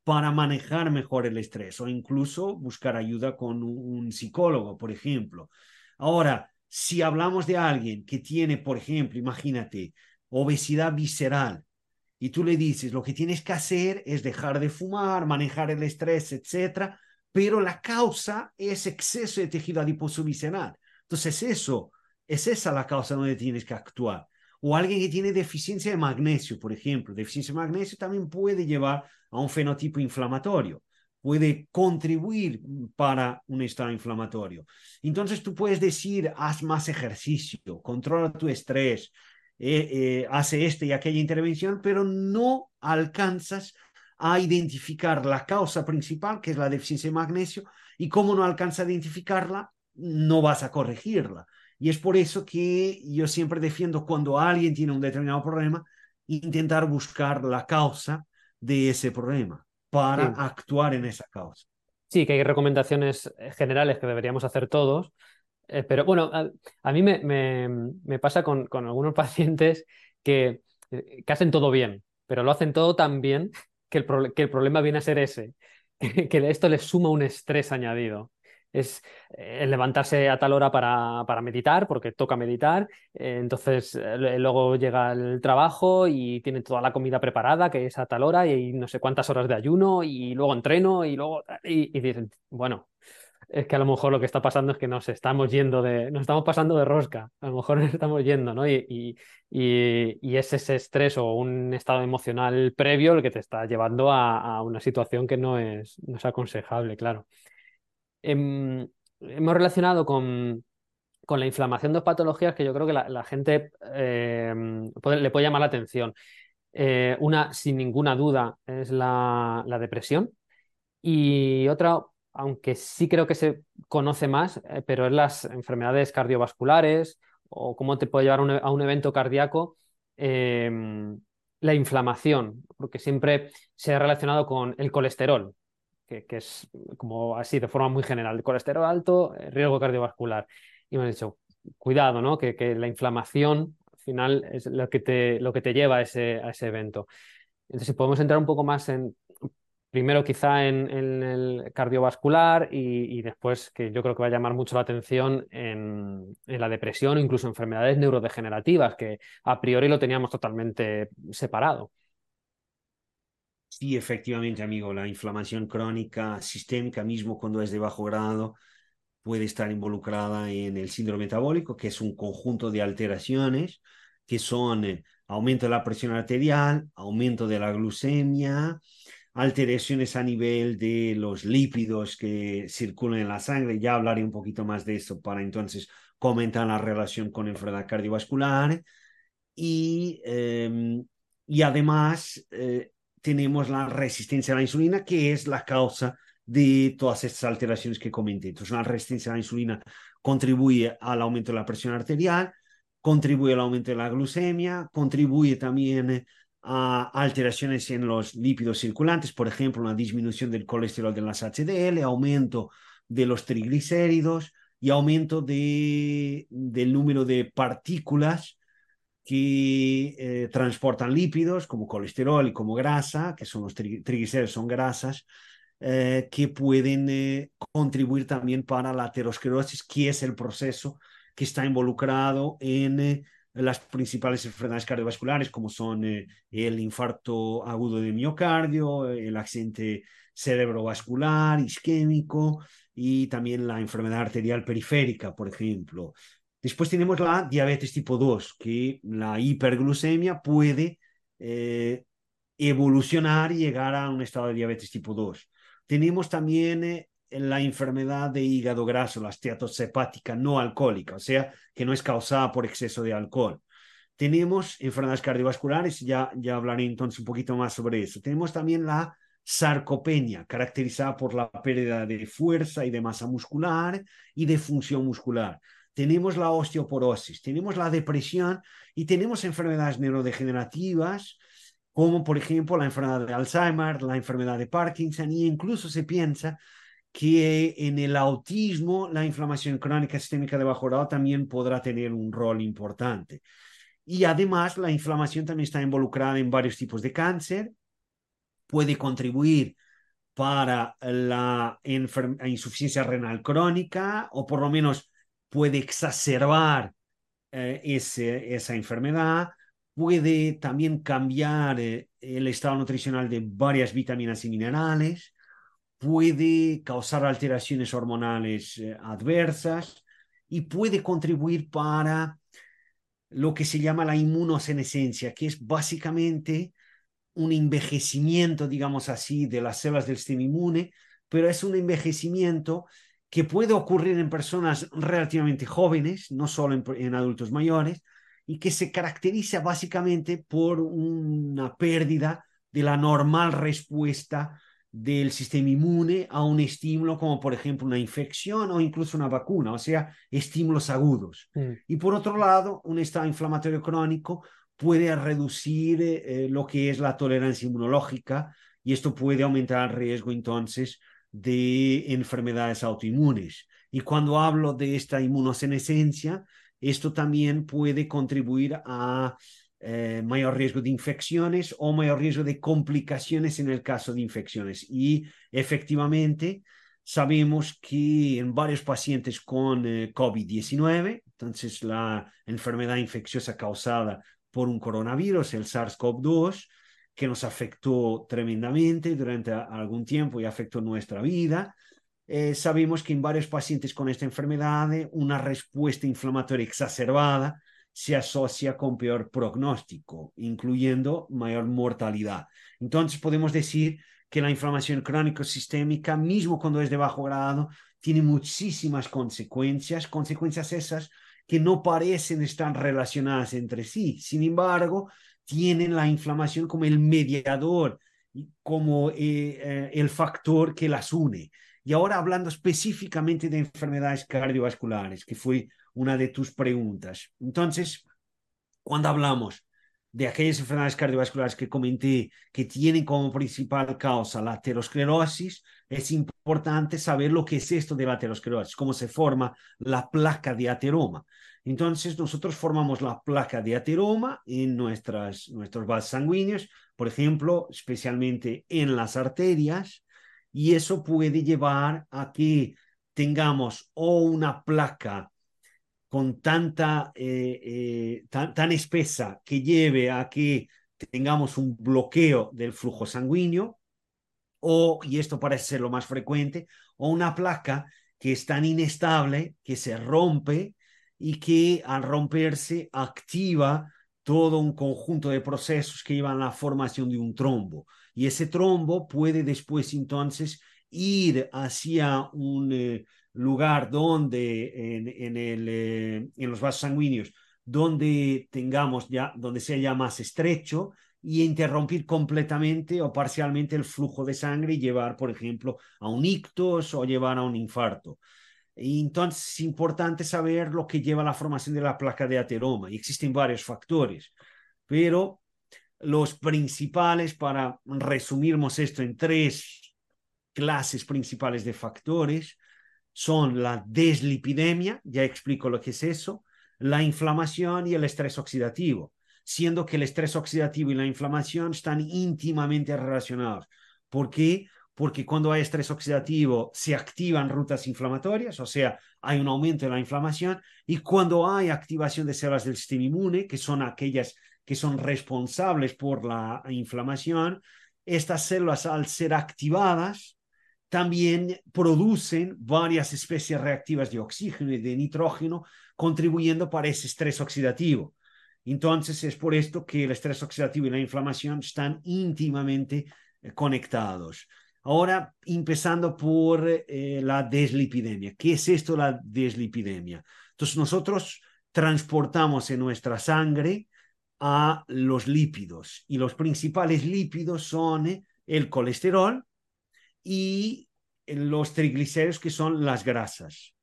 para manejar mejor el estrés o incluso buscar ayuda con un psicólogo, por ejemplo. Ahora, si hablamos de alguien que tiene, por ejemplo, imagínate, obesidad visceral, y tú le dices, lo que tienes que hacer es dejar de fumar, manejar el estrés, etcétera, pero la causa es exceso de tejido adiposo visceral. Entonces, eso, es esa la causa donde tienes que actuar. O alguien que tiene deficiencia de magnesio, por ejemplo. Deficiencia de magnesio también puede llevar a un fenotipo inflamatorio puede contribuir para un estado inflamatorio. Entonces tú puedes decir, haz más ejercicio, controla tu estrés, eh, eh, hace esta y aquella intervención, pero no alcanzas a identificar la causa principal, que es la deficiencia de magnesio, y como no alcanzas a identificarla, no vas a corregirla. Y es por eso que yo siempre defiendo cuando alguien tiene un determinado problema, intentar buscar la causa de ese problema para actuar en esa causa. Sí, que hay recomendaciones generales que deberíamos hacer todos, eh, pero bueno, a, mí me, me, pasa con, con, algunos pacientes que, eh, que, hacen todo bien, pero lo hacen todo tan bien que el, que el problema viene a ser ese, que esto les suma un estrés añadido es eh, levantarse a tal hora para, para meditar, porque toca meditar. Eh, entonces, eh, luego llega el trabajo y tiene toda la comida preparada, que es a tal hora, y no sé cuántas horas de ayuno, y luego entreno, y luego. Y, dicen, bueno, es que a lo mejor lo que está pasando es que nos estamos yendo de. Nos estamos pasando de rosca. A lo mejor nos estamos yendo, ¿no? Y, y, y es ese estrés o un estado emocional previo el que te está llevando a, a una situación que no es, no es aconsejable, claro. Em, hemos relacionado con, la inflamación dos patologías que yo creo que la, gente em, le puede llamar la atención. Eh, una, sin ninguna duda, es la, depresión y otra, aunque sí creo que se conoce más, eh, pero es las enfermedades cardiovasculares o cómo te puede llevar a un evento cardíaco em, la inflamación, porque siempre se ha relacionado con el colesterol que, es como así, de forma muy general, colesterol alto, eh, riesgo cardiovascular. Y me han dicho, cuidado, ¿no? Que, que, la inflamación al final es lo que te, lo que te lleva a ese, a ese evento. Entonces, si podemos entrar un poco más en, primero quizá en, el cardiovascular y, y, después, que yo creo que va a llamar mucho la atención en, en, la depresión o incluso enfermedades neurodegenerativas, que a priori lo teníamos totalmente separado. Sí, efectivamente, amigo, la inflamación crónica sistémica, mismo cuando es de bajo grado, puede estar involucrada en el síndrome metabólico, que es un conjunto de alteraciones que son eh, aumento de la presión arterial, aumento de la glucemia, alteraciones a nivel de los lípidos que circulan en la sangre. Ya hablaré un poquito más de eso para entonces comentar la relación con enfermedad cardiovascular. Y, em, y además, eh, tenemos la resistencia a la insulina, que es la causa de todas estas alteraciones que comenté. Entonces, la resistencia a la insulina contribuye al aumento de la presión arterial, contribuye al aumento de la glucemia, contribuye también a alteraciones en los lípidos circulantes, por ejemplo, una disminución del colesterol de las HDL, aumento de los triglicéridos y aumento de, del número de partículas que eh, transportan lípidos como colesterol y como grasa, que son los triglicéridos, son grasas, eh, que pueden eh, contribuir también para la aterosclerosis, que es el proceso que está involucrado en las principales enfermedades cardiovasculares, como son el infarto agudo de miocardio, el accidente cerebrovascular, isquémico y también la enfermedad arterial periférica, por ejemplo. Después tenemos la diabetes tipo 2, que la hiperglucemia puede eh, evolucionar y llegar a un estado de diabetes tipo 2. Tenemos también eh, la enfermedad de hígado graso, la esteatosis hepática no alcohólica, o sea, que no es causada por exceso de alcohol. Tenemos enfermedades cardiovasculares, ya, ya hablaré entonces un poquito más sobre eso. Tenemos también la sarcopenia, caracterizada por la pérdida de fuerza y de masa muscular y de función muscular tenemos la osteoporosis, tenemos la depresión y tenemos enfermedades neurodegenerativas, como por ejemplo la enfermedad de Alzheimer, la enfermedad de Parkinson, e incluso se piensa que en el autismo la inflamación crónica sistémica de bajo grado también podrá tener un rol importante. Y además la inflamación también está involucrada en varios tipos de cáncer, puede contribuir para la insuficiencia renal crónica o por lo menos puede exacerbar eh, ese, esa enfermedad, puede también cambiar eh, el estado nutricional de varias vitaminas y minerales, puede causar alteraciones hormonales eh, adversas y puede contribuir para lo que se llama la inmunosenescencia, que es básicamente un envejecimiento, digamos así, de las células del sistema inmune, pero es un envejecimiento que puede ocurrir en personas relativamente jóvenes, no solo en, adultos mayores, y que se caracteriza básicamente por una pérdida de la normal respuesta del sistema inmune a un estímulo como por ejemplo una infección o incluso una vacuna, o sea, estímulos agudos. Mm. Y por otro lado, un estado inflamatorio crónico puede reducir eh, lo que es la tolerancia inmunológica y esto puede aumentar el riesgo entonces de enfermedades autoinmunes. Y cuando hablo de esta inmunosenescencia, esto también puede contribuir a eh, mayor riesgo de infecciones o mayor riesgo de complicaciones en el caso de infecciones. Y efectivamente, sabemos que en varios pacientes con eh, COVID-19, entonces la enfermedad infecciosa causada por un coronavirus, el SARS-CoV-2, que nos afectó tremendamente durante algún tiempo y afectó nuestra vida. Eh, sabemos que en varios pacientes con esta enfermedad una respuesta inflamatoria exacerbada se asocia con peor pronóstico, incluyendo mayor mortalidad. Entonces podemos decir que la inflamación crónico-sistémica, mismo cuando es de bajo grado, tiene muchísimas consecuencias, consecuencias esas que no parecen estar relacionadas entre sí. Sin embargo, tienen la inflamación como el mediador, como eh, eh, el factor que las une. Y ahora hablando específicamente de enfermedades cardiovasculares, que fue una de tus preguntas. Entonces, cuando hablamos de aquellas enfermedades cardiovasculares que comenté que tienen como principal causa la aterosclerosis, es importante saber lo que es esto de la aterosclerosis, cómo se forma la placa de ateroma. Entonces, nosotros formamos la placa de ateroma en nuestras, nuestros vasos sanguíneos, por ejemplo, especialmente en las arterias, y eso puede llevar a que tengamos o una placa con tanta, eh, eh, tan, tan espesa que lleve a que tengamos un bloqueo del flujo sanguíneo, o, y esto parece ser lo más frecuente, o una placa que es tan inestable que se rompe y que al romperse activa todo un conjunto de procesos que llevan a la formación de un trombo. Y ese trombo puede después entonces ir hacia un, eh, lugar donde en, eh, en los vasos sanguíneos, donde tengamos ya, donde sea ya más estrecho y interrumpir completamente o parcialmente el flujo de sangre y llevar, por ejemplo, a un ictus o llevar a un infarto. Y entonces es importante saber lo que lleva a la formación de la placa de ateroma y existen varios factores, pero los principales, para resumirnos esto en tres clases principales de factores, son la deslipidemia, ya explico lo que es eso, la inflamación y el estrés oxidativo, siendo que el estrés oxidativo y la inflamación están íntimamente relacionados. ¿Por qué? Porque cuando hay estrés oxidativo se activan rutas inflamatorias, o sea, hay un aumento de la inflamación, y cuando hay activación de células del sistema inmune, que son aquellas que son responsables por la inflamación, estas células al ser activadas también producen varias especies reactivas de oxígeno y de nitrógeno, contribuyendo para ese estrés oxidativo. Entonces es por esto que el estrés oxidativo y la inflamación están íntimamente conectados. Ahora, empezando por eh, la deslipidemia. ¿Qué es esto la deslipidemia? Entonces nosotros transportamos en nuestra sangre a los lípidos y los principales lípidos son eh, el colesterol, y los triglicéridos, que son las grasas.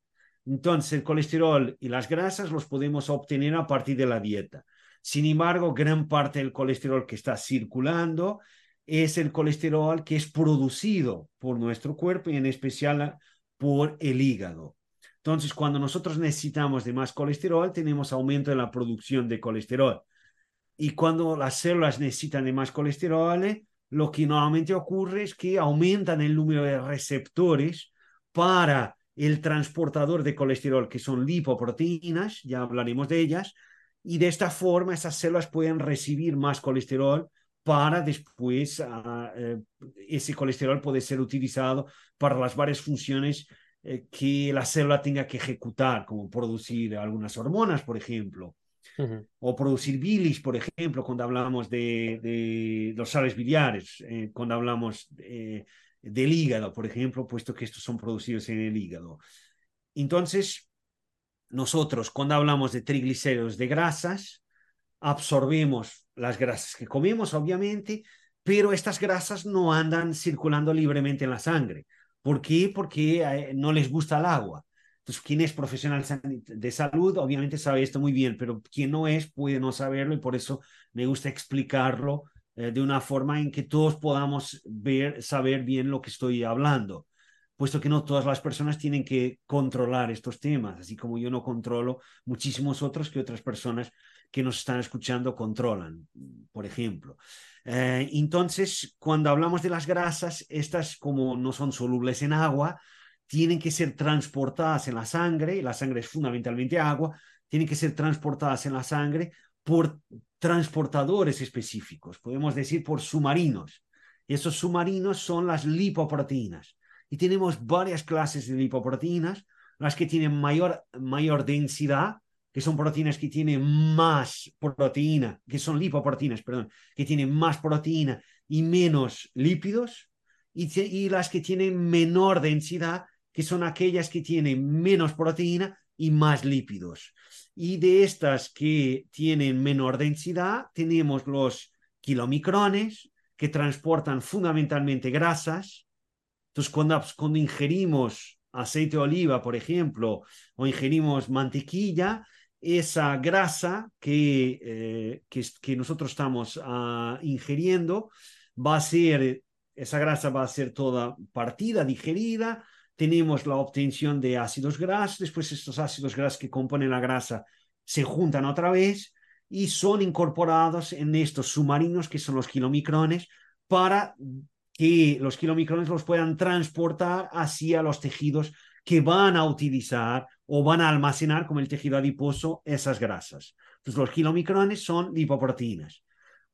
Entonces, el colesterol y las grasas los podemos obtener a partir de la dieta. Sin embargo, gran parte del colesterol que está circulando es el colesterol que es producido por nuestro cuerpo y en especial por el hígado. Entonces, cuando nosotros necesitamos de más colesterol, tenemos aumento en la producción de colesterol. Y cuando las células necesitan de más colesterol, lo que normalmente ocurre es que aumentan el número de receptores para el transportador de colesterol, que son lipoproteínas, ya hablaremos de ellas, y de esta forma esas células pueden recibir más colesterol para después ah, eh, ese colesterol puede ser utilizado para las varias funciones eh, que la célula tenga que ejecutar, como producir algunas hormonas, por ejemplo, o producir bilis, por ejemplo, cuando hablamos de, de los sales biliares, eh, cuando hablamos eh, del hígado, por ejemplo, puesto que estos son producidos en el hígado. Entonces, nosotros cuando hablamos de triglicéridos de grasas, absorbemos las grasas que comemos, obviamente, pero estas grasas no andan circulando libremente en la sangre. ¿Por qué? Porque eh, no les gusta el agua. Entonces, quien es profesional de salud, obviamente sabe esto muy bien, pero quien no es puede no saberlo y por eso me gusta explicarlo eh, de una forma en que todos podamos ver, saber bien lo que estoy hablando, puesto que no todas las personas tienen que controlar estos temas, así como yo no controlo muchísimos otros que otras personas que nos están escuchando controlan, por ejemplo. Eh, entonces, cuando hablamos de las grasas, estas como no son solubles en agua, tienen que ser transportadas en la sangre, la sangre es fundamentalmente agua, tienen que ser transportadas en la sangre por transportadores específicos, podemos decir por submarinos. Y esos submarinos son las lipoproteínas. Y tenemos varias clases de lipoproteínas, las que tienen mayor, mayor densidad, que son proteínas que tienen más proteína, que son lipoproteínas, perdón, que tienen más proteína y menos lípidos, y, y las que tienen menor densidad, que son aquellas que tienen menos proteína y más lípidos. Y de estas que tienen menor densidad, tenemos los kilomicrones, que transportan fundamentalmente grasas. Entonces, cuando, cuando ingerimos aceite de oliva, por ejemplo, o ingerimos mantequilla, esa grasa que, eh, que, nosotros estamos uh, ingiriendo va a ser, esa grasa va a ser toda partida, digerida, tenemos la obtención de ácidos grasos, después estos ácidos grasos que componen la grasa se juntan otra vez y son incorporados en estos submarinos que son los kilomicrones para que los kilomicrones los puedan transportar hacia los tejidos que van a utilizar o van a almacenar como el tejido adiposo esas grasas. Entonces los kilomicrones son lipoproteínas.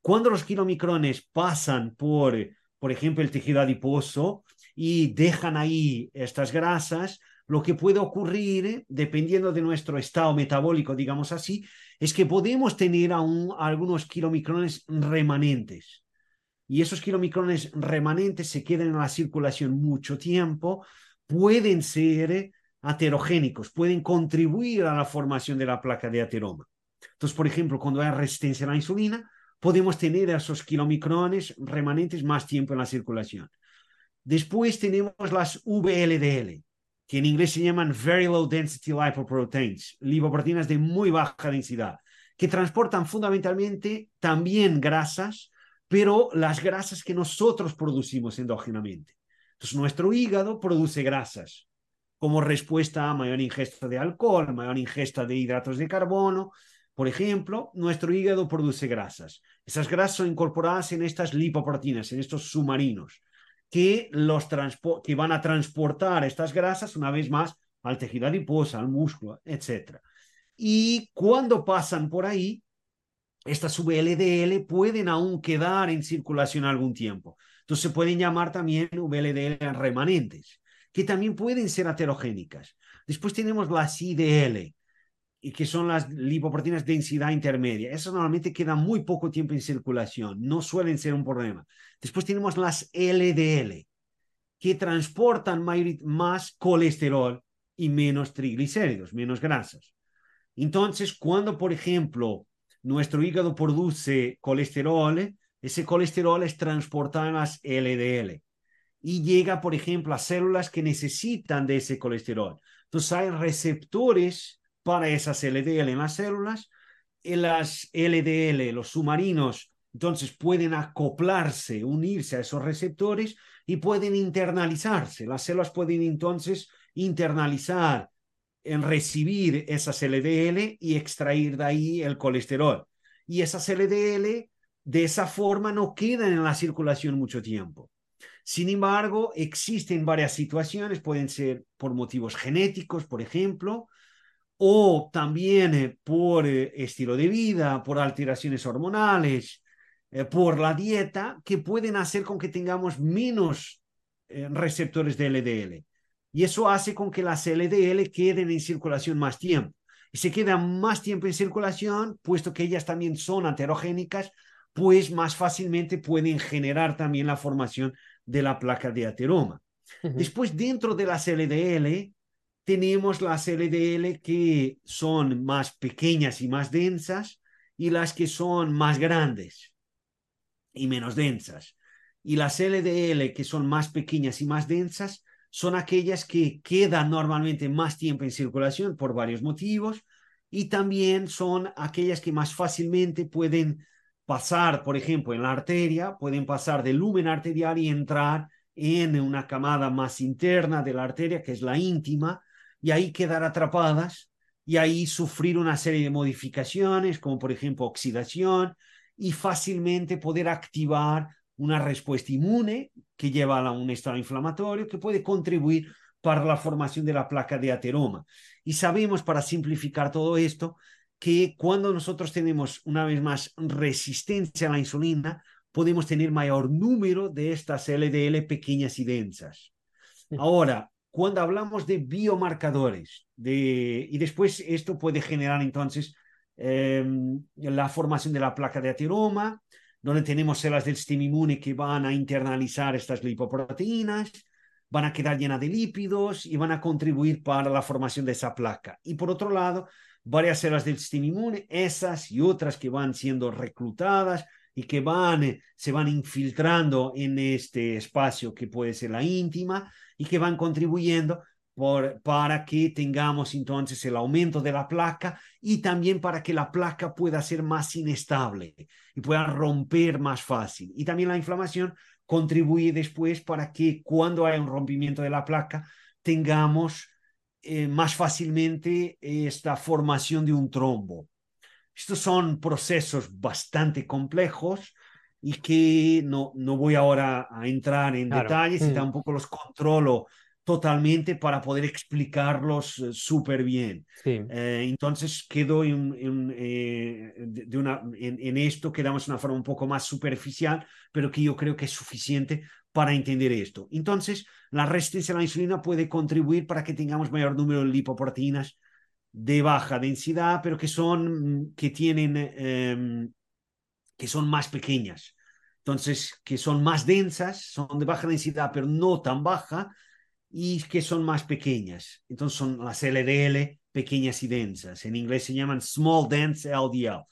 Cuando los kilomicrones pasan por, por ejemplo, el tejido adiposo, y dejan ahí estas grasas, lo que puede ocurrir, dependiendo de nuestro estado metabólico, digamos así, es que podemos tener aún algunos kilomicrones remanentes. Y esos kilomicrones remanentes se quedan en la circulación mucho tiempo, pueden ser aterogénicos, pueden contribuir a la formación de la placa de ateroma. Entonces, por ejemplo, cuando hay resistencia a la insulina, podemos tener esos kilomicrones remanentes más tiempo en la circulación. Después tenemos las VLDL, que en inglés se llaman Very Low Density Lipoproteins, lipoproteínas de muy baja densidad, que transportan fundamentalmente también grasas, pero las grasas que nosotros producimos endógenamente. Entonces, nuestro hígado produce grasas como respuesta a mayor ingesta de alcohol, mayor ingesta de hidratos de carbono. Por ejemplo, nuestro hígado produce grasas. Esas grasas son incorporadas en estas lipoproteínas, en estos submarinos que, los que van a transportar estas grasas una vez más al tejido adiposo, al músculo, etc. Y cuando pasan por ahí, estas VLDL pueden aún quedar en circulación algún tiempo. Entonces se pueden llamar también VLDL remanentes, que también pueden ser aterogénicas. Después tenemos las IDL, que son las lipoproteínas de densidad intermedia. Esas normalmente quedan muy poco tiempo en circulación, no suelen ser un problema. Después tenemos las LDL, que transportan más colesterol y menos triglicéridos, menos grasas. Entonces, cuando, por ejemplo, nuestro hígado produce colesterol, ese colesterol es transportado en las LDL y llega, por ejemplo, a células que necesitan de ese colesterol. Entonces, hay receptores para esas LDL en las células. En las LDL, los submarinos, entonces pueden acoplarse, unirse a esos receptores y pueden internalizarse. Las células pueden entonces internalizar en recibir esas LDL y extraer de ahí el colesterol. Y esas LDL de esa forma no quedan en la circulación mucho tiempo. Sin embargo, existen varias situaciones, pueden ser por motivos genéticos, por ejemplo, o también eh, por eh, estilo de vida, por alteraciones hormonales, eh, por la dieta, que pueden hacer con que tengamos menos receptores de LDL. Y eso hace con que las LDL queden en circulación más tiempo. Y se quedan más tiempo en circulación, puesto que ellas también son aterogénicas, pues más fácilmente pueden generar también la formación de la placa de ateroma. Después, dentro de las LDL, tenemos las LDL que son más pequeñas y más densas y las que son más grandes y menos densas. Y las LDL que son más pequeñas y más densas son aquellas que quedan normalmente más tiempo en circulación por varios motivos y también son aquellas que más fácilmente pueden pasar, por ejemplo, en la arteria, pueden pasar del lumen arterial y entrar en una camada más interna de la arteria, que es la íntima, y ahí quedar atrapadas y ahí sufrir una serie de modificaciones, como por ejemplo oxidación, y fácilmente poder activar una respuesta inmune que lleva a un estado inflamatorio que puede contribuir para la formación de la placa de ateroma. Y sabemos, para simplificar todo esto, que cuando nosotros tenemos una vez más resistencia a la insulina, podemos tener mayor número de estas LDL pequeñas y densas. Ahora, cuando hablamos de biomarcadores, de, y después esto puede generar entonces em, la formación de la placa de ateroma, donde tenemos células del sistema inmune que van a internalizar estas lipoproteínas, van a quedar llenas de lípidos y van a contribuir para la formación de esa placa. Y por otro lado, varias células del sistema inmune, esas y otras que van siendo reclutadas y que van, eh, se van infiltrando en este espacio que puede ser la íntima y que van contribuyendo por, para que tengamos entonces el aumento de la placa y también para que la placa pueda ser más inestable y pueda romper más fácil. Y también la inflamación contribuye después para que cuando hay un rompimiento de la placa tengamos eh, más fácilmente esta formación de un trombo. Estos son procesos bastante complejos y que no, no voy ahora a entrar en detalles y mm. tampoco los controlo totalmente para poder explicarlos eh, súper bien. Eh, entonces quedo en, eh, de una, en, esto, quedamos de una forma un poco más superficial, pero que yo creo que es suficiente para entender esto. Entonces, la resistencia a la insulina puede contribuir para que tengamos mayor número de lipoproteínas de baja densidad, pero que son, que tienen, em, que son más pequeñas. Entonces, que son más densas, son de baja densidad, pero no tan baja, y que son más pequeñas. Entonces son las LDL pequeñas y densas. En inglés se llaman small dense LDL.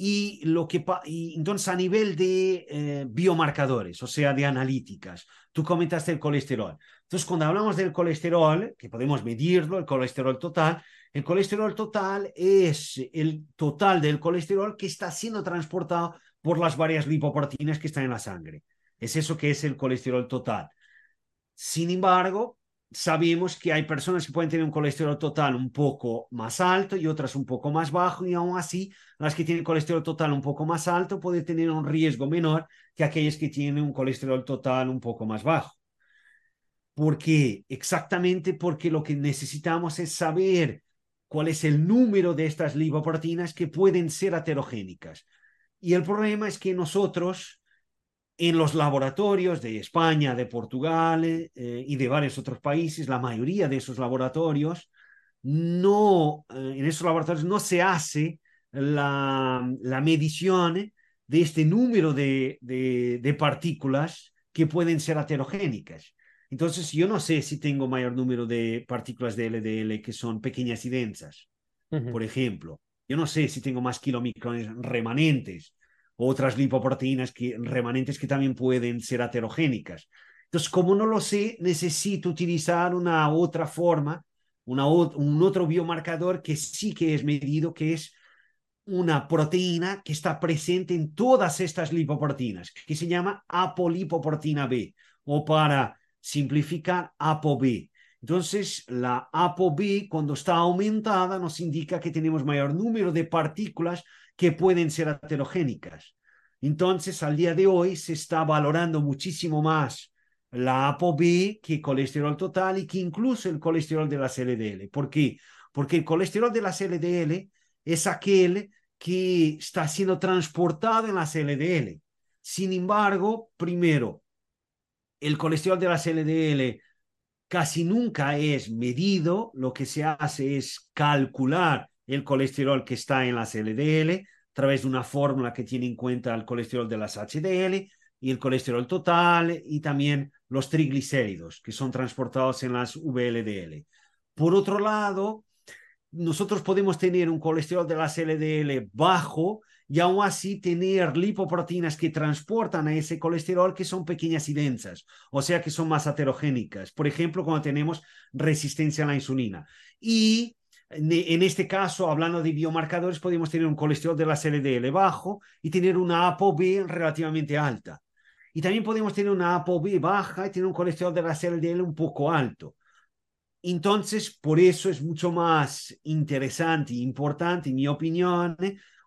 Y, lo que, y entonces a nivel de eh, biomarcadores, o sea, de analíticas, tú comentaste el colesterol. Entonces, cuando hablamos del colesterol, que podemos medirlo, el colesterol total, el colesterol total es el total del colesterol que está siendo transportado por las varias lipoproteínas que están en la sangre. Es eso que es el colesterol total. Sin embargo, sabemos que hay personas que pueden tener un colesterol total un poco más alto y otras un poco más bajo y aún así las que tienen colesterol total un poco más alto pueden tener un riesgo menor que aquellas que tienen un colesterol total un poco más bajo. ¿Por qué? Exactamente porque lo que necesitamos es saber cuál es el número de estas lipoproteínas que pueden ser aterogénicas. Y el problema es que nosotros en los laboratorios de España, de Portugal eh, y de varios otros países, la mayoría de esos laboratorios, no, eh, en esos laboratorios no se hace la, la medición de este número de, de, partículas que pueden ser aterogénicas. Entonces, yo no sé si tengo mayor número de partículas de LDL que son pequeñas y densas, por ejemplo. Yo no sé si tengo más kilomicrones remanentes otras lipoproteínas que, remanentes que también pueden ser aterogénicas. Entonces, como no lo sé, necesito utilizar una otra forma, un otro biomarcador que sí que es medido, que es una proteína que está presente en todas estas lipoproteínas, que se llama apolipoproteína B, o para simplificar, ApoB. Entonces, la ApoB, cuando está aumentada, nos indica que tenemos mayor número de partículas que pueden ser aterogénicas. Entonces, al día de hoy se está valorando muchísimo más la ApoB que colesterol total y que incluso el colesterol de las LDL. ¿Por qué? Porque el colesterol de las LDL es aquel que está siendo transportado en las LDL. Sin embargo, primero, el colesterol de las LDL casi nunca es medido, lo que se hace es calcular el colesterol que está en las LDL a través de una fórmula que tiene en cuenta el colesterol de las HDL y el colesterol total y también los triglicéridos que son transportados en las VLDL. Por otro lado, nosotros podemos tener un colesterol de las LDL bajo y aún así tener lipoproteínas que transportan a ese colesterol que son pequeñas y densas, o sea que son más aterogénicas. Por ejemplo, cuando tenemos resistencia a la insulina. Y En este caso, hablando de biomarcadores, podemos tener un colesterol de la LDL bajo y tener una ApoB relativamente alta. Y también podemos tener una ApoB baja y tener un colesterol de la LDL un poco alto. Entonces, por eso es mucho más interesante e importante, en mi opinión,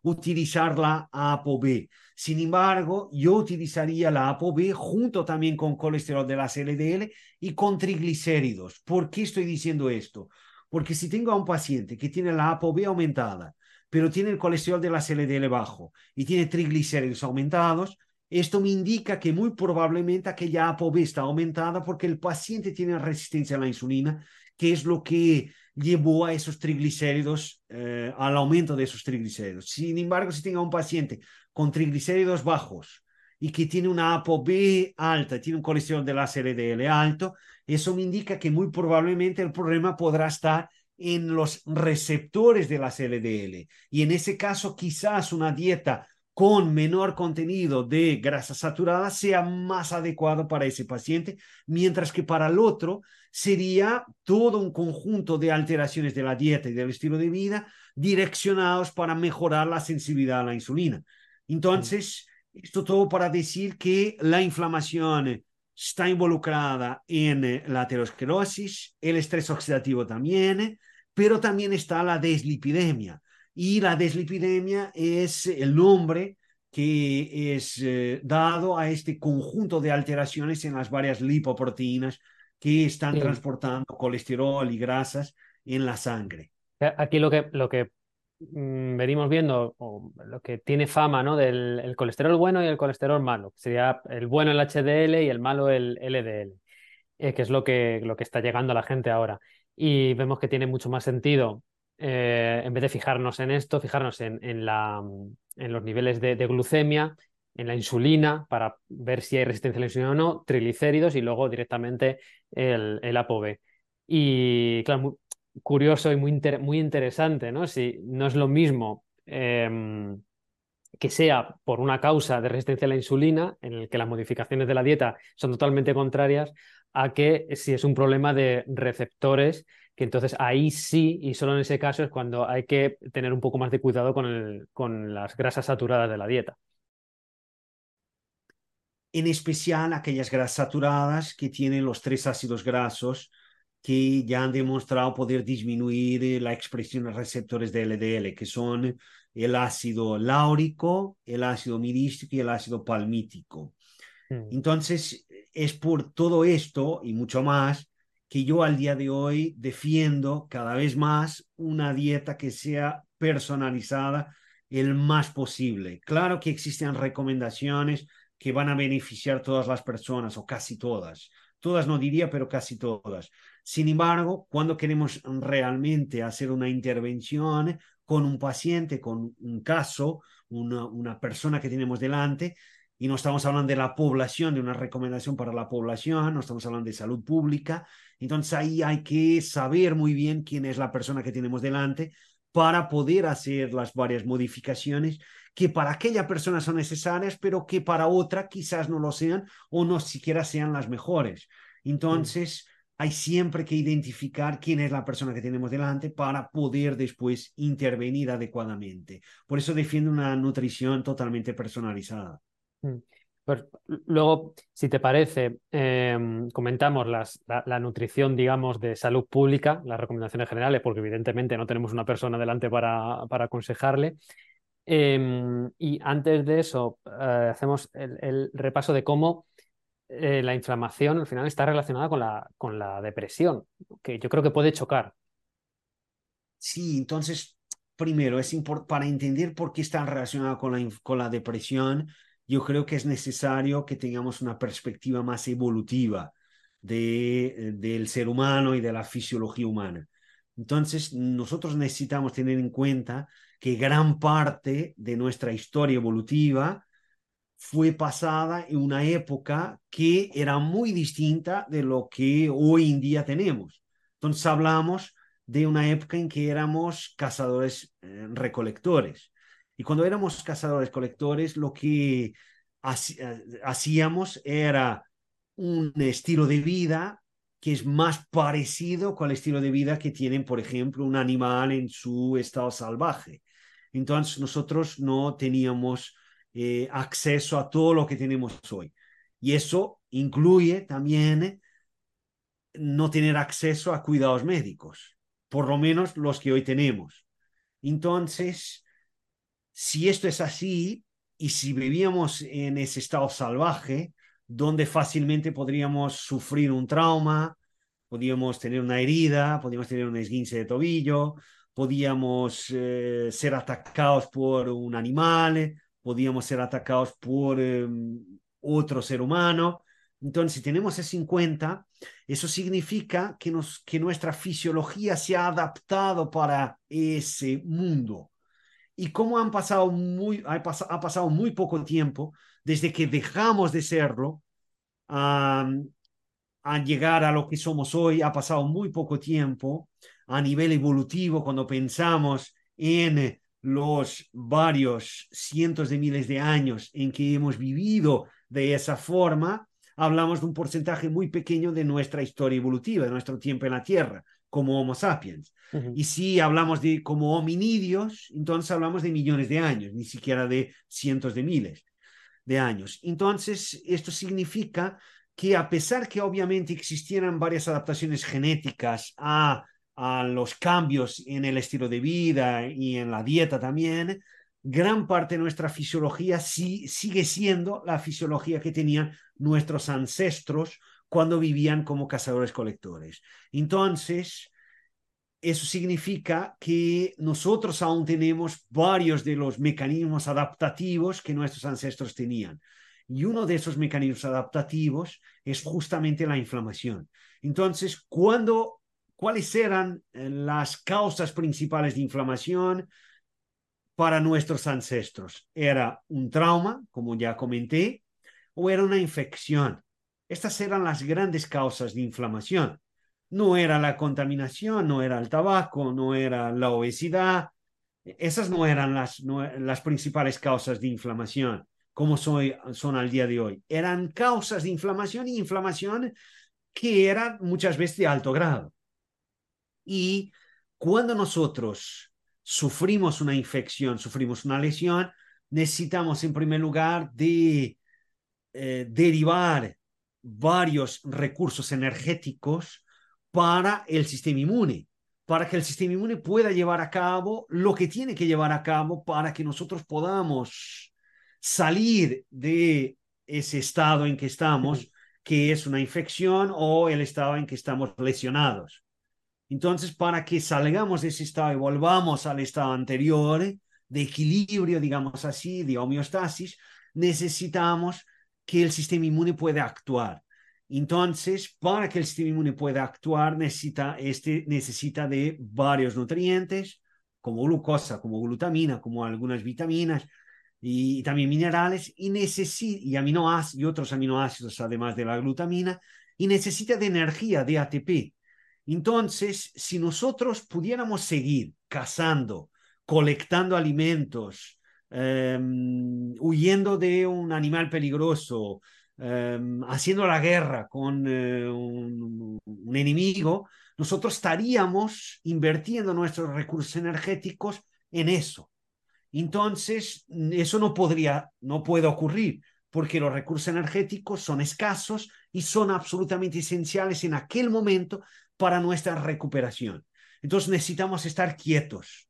utilizar la ApoB. Sin embargo, yo utilizaría la ApoB junto también con colesterol de las LDL y con triglicéridos. ¿Por qué estoy diciendo esto? Porque si tengo a un paciente que tiene la ApoB aumentada, pero tiene el colesterol de las LDL bajo y tiene triglicéridos aumentados, esto me indica que muy probablemente aquella ApoB está aumentada porque el paciente tiene resistencia a la insulina, que es lo que llevó a esos triglicéridos, eh, al aumento de esos triglicéridos. Sin embargo, si tengo un paciente con triglicéridos bajos y que tiene una ApoB alta, tiene un colesterol de la LDL alto, eso me indica que muy probablemente el problema podrá estar en los receptores de la LDL. Y en ese caso, quizás una dieta con menor contenido de grasa saturada sea más adecuado para ese paciente, mientras que para el otro sería todo un conjunto de alteraciones de la dieta y del estilo de vida direccionados para mejorar la sensibilidad a la insulina. Entonces, esto todo para decir que la inflamación está involucrada en la aterosclerosis, el estrés oxidativo también, pero también está la deslipidemia. Y la deslipidemia es el nombre que es eh, dado a este conjunto de alteraciones en las varias lipoproteínas que están transportando colesterol y grasas en la sangre. Aquí lo que, lo que venimos viendo, lo que tiene fama ¿no? del colesterol bueno y el colesterol malo, sería el bueno el HDL y el malo el LDL, eh, que es lo que, lo que está llegando a la gente ahora. Y vemos que tiene mucho más sentido eh, en vez de fijarnos en esto, fijarnos en, en, la, en los niveles de, glucemia, en la insulina, para ver si hay resistencia a la insulina o no, triglicéridos y luego directamente el, el ApoB. Y claro, curioso y muy, muy interesante, ¿no? Si no es lo mismo em, que sea por una causa de resistencia a la insulina, en el que las modificaciones de la dieta son totalmente contrarias, a que si es un problema de receptores que entonces ahí sí, y solo en ese caso es cuando hay que tener un poco más de cuidado con, el, con las grasas saturadas de la dieta. En especial aquellas grasas saturadas que tienen los tres ácidos grasos que ya han demostrado poder disminuir eh, la expresión de receptores de LDL, que son el ácido láurico, el ácido mirístico y el ácido palmítico. Hmm. Entonces, es por todo esto y mucho más que yo al día de hoy defiendo cada vez más una dieta que sea personalizada el más posible. Claro que existen recomendaciones que van a beneficiar a todas las personas o casi todas. Todas no diría, pero casi todas. Sin embargo, cuando queremos realmente hacer una intervención con un paciente, con un caso, una, una persona que tenemos delante, y no estamos hablando de la población, de una recomendación para la población, no estamos hablando de salud pública. Entonces ahí hay que saber muy bien quién es la persona que tenemos delante para poder hacer las varias modificaciones que para aquella persona son necesarias, pero que para otra quizás no lo sean o no siquiera sean las mejores. Entonces, hay siempre que identificar quién es la persona que tenemos delante para poder después intervenir adecuadamente. Por eso defiendo una nutrición totalmente personalizada. Mm. Pues luego, si te parece, em, comentamos la, nutrición, digamos, de salud pública, las recomendaciones generales, porque evidentemente no tenemos una persona delante para, aconsejarle. Em, y antes de eso, eh, hacemos el, repaso de cómo eh, la inflamación al final está relacionada con la, con la depresión, que yo creo que puede chocar. Sí, entonces, primero, es para entender por qué está relacionada con la, con la depresión yo creo que es necesario que tengamos una perspectiva más evolutiva de, eh, del ser humano y de la fisiología humana. Entonces, nosotros necesitamos tener en cuenta que gran parte de nuestra historia evolutiva fue pasada en una época que era muy distinta de lo que hoy en día tenemos. Entonces hablamos de una época en que éramos cazadores eh, recolectores. Y cuando éramos cazadores colectores, lo que eh, hacíamos era un estilo de vida que es más parecido con el estilo de vida que tienen, por ejemplo, un animal en su estado salvaje. Entonces nosotros no teníamos eh, acceso a todo lo que tenemos hoy. Y eso incluye también no tener acceso a cuidados médicos, por lo menos los que hoy tenemos. Entonces, si esto es así y si vivíamos en ese estado salvaje, donde fácilmente podríamos sufrir un trauma, podíamos tener una herida, podíamos tener un esguince de tobillo, podíamos eh, ser atacados por un animal, podíamos ser atacados por em, otro ser humano. Entonces, si tenemos eso en cuenta, eso significa que, nos, que nuestra fisiología se ha adaptado para ese mundo. Y como han pasado muy, ha, pasado muy poco tiempo desde que dejamos de serlo a, a llegar a lo que somos hoy, ha pasado muy poco tiempo a nivel evolutivo cuando pensamos en los varios cientos de miles de años en que hemos vivido de esa forma, hablamos de un porcentaje muy pequeño de nuestra historia evolutiva, de nuestro tiempo en la Tierra, como Homo sapiens. Y si hablamos de como hominidios, entonces hablamos de millones de años, ni siquiera de cientos de miles de años. Entonces, esto significa que a pesar que obviamente existieran varias adaptaciones genéticas a a los cambios en el estilo de vida y en la dieta también, gran parte de nuestra fisiología sí, sigue siendo la fisiología que tenían nuestros ancestros cuando vivían como cazadores-colectores. Entonces, eso significa que nosotros aún tenemos varios de los mecanismos adaptativos que nuestros ancestros tenían. Y uno de esos mecanismos adaptativos es justamente la inflamación. Entonces, cuando cuáles eran eh, las causas principales de inflamación para nuestros ancestros. ¿Era un trauma, como ya comenté, o era una infección? Estas eran las grandes causas de inflamación. No era la contaminación, no era el tabaco, no era la obesidad. Esas no eran las, las principales causas de inflamación, como son al día de hoy. Eran causas de inflamación y inflamación que eran muchas veces de alto grado. Y cuando nosotros sufrimos una infección, sufrimos una lesión, necesitamos en primer lugar de eh, derivar varios recursos energéticos para el sistema inmune, para que el sistema inmune pueda llevar a cabo lo que tiene que llevar a cabo para que nosotros podamos salir de ese estado en que estamos, que es una infección o el estado en que estamos lesionados. Entonces, para que salgamos de ese estado y volvamos al estado anterior de equilibrio, digamos así, de homeostasis, necesitamos que el sistema inmune pueda actuar. Entonces, para que el sistema inmune pueda actuar, necesita, este, necesita de varios nutrientes, como glucosa, como glutamina, como algunas vitaminas y, también minerales, y, y, aminoácidos, y otros aminoácidos, además de la glutamina, y necesita de energía, de ATP. Entonces, si nosotros pudiéramos seguir cazando, colectando alimentos, em, huyendo de un animal peligroso, em, haciendo la guerra con eh, un, enemigo, nosotros estaríamos invirtiendo nuestros recursos energéticos en eso. Entonces, eso no podría, no puede ocurrir, porque los recursos energéticos son escasos y son absolutamente esenciales en aquel momento para nuestra recuperación. Entonces necesitamos estar quietos,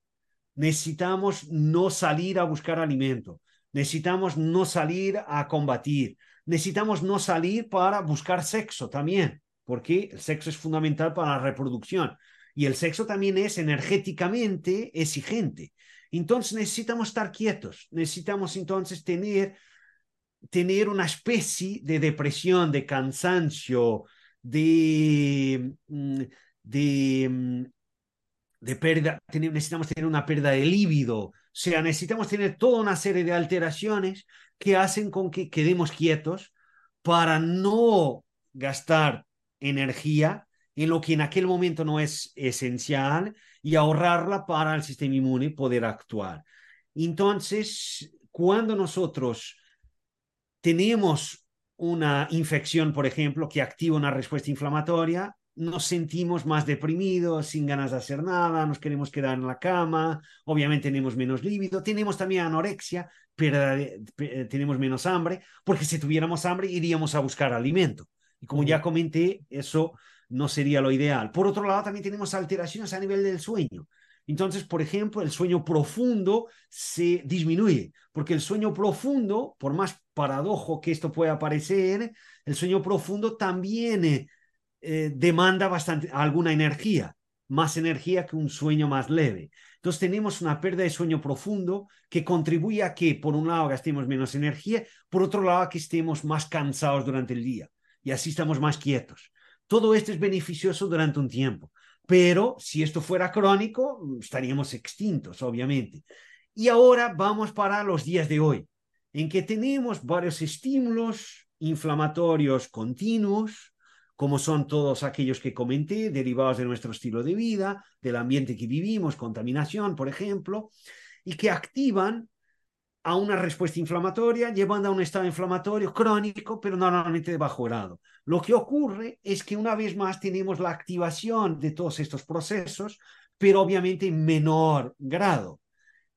necesitamos no salir a buscar alimento, necesitamos no salir a combatir, necesitamos no salir para buscar sexo también, porque el sexo es fundamental para la reproducción. Y el sexo también es energéticamente exigente. Entonces necesitamos estar quietos, necesitamos entonces tener, tener una especie de depresión, de cansancio, de, mm, de, mm, de pérdida, necesitamos tener una pérdida de líbido, o sea, necesitamos tener toda una serie de alteraciones que hacen con que quedemos quietos para no gastar energía en lo que en aquel momento no es esencial y ahorrarla para el sistema inmune poder actuar. Entonces, cuando nosotros tenemos una infección, por ejemplo, que activa una respuesta inflamatoria, nos sentimos más deprimidos, sin ganas de hacer nada, nos queremos quedar en la cama, obviamente tenemos menos líbido, tenemos también anorexia, eh, tenemos menos hambre, porque si tuviéramos hambre iríamos a buscar alimento. Y como ya comenté, eso no sería lo ideal. Por otro lado, también tenemos alteraciones a nivel del sueño. Entonces, por ejemplo, el sueño profundo se disminuye, porque el sueño profundo, por más paradojo que esto pueda parecer, el sueño profundo también eh, eh, demanda bastante, alguna energía, más energía que un sueño más leve. Entonces tenemos una pérdida de sueño profundo que contribuye a que, por un lado, gastemos menos energía, por otro lado, que estemos más cansados durante el día y así estamos más quietos. Todo esto es beneficioso durante un tiempo, pero si esto fuera crónico, estaríamos extintos, obviamente. Y ahora vamos para los días de hoy, en que tenemos varios estímulos inflamatorios continuos, como son todos aquellos que comenté, derivados de nuestro estilo de vida, del ambiente que vivimos, contaminación, por ejemplo, y que activan a una respuesta inflamatoria, llevando a un estado inflamatorio crónico, pero normalmente de bajo grado. Lo que ocurre es que una vez más tenemos la activación de todos estos procesos, pero obviamente en menor grado.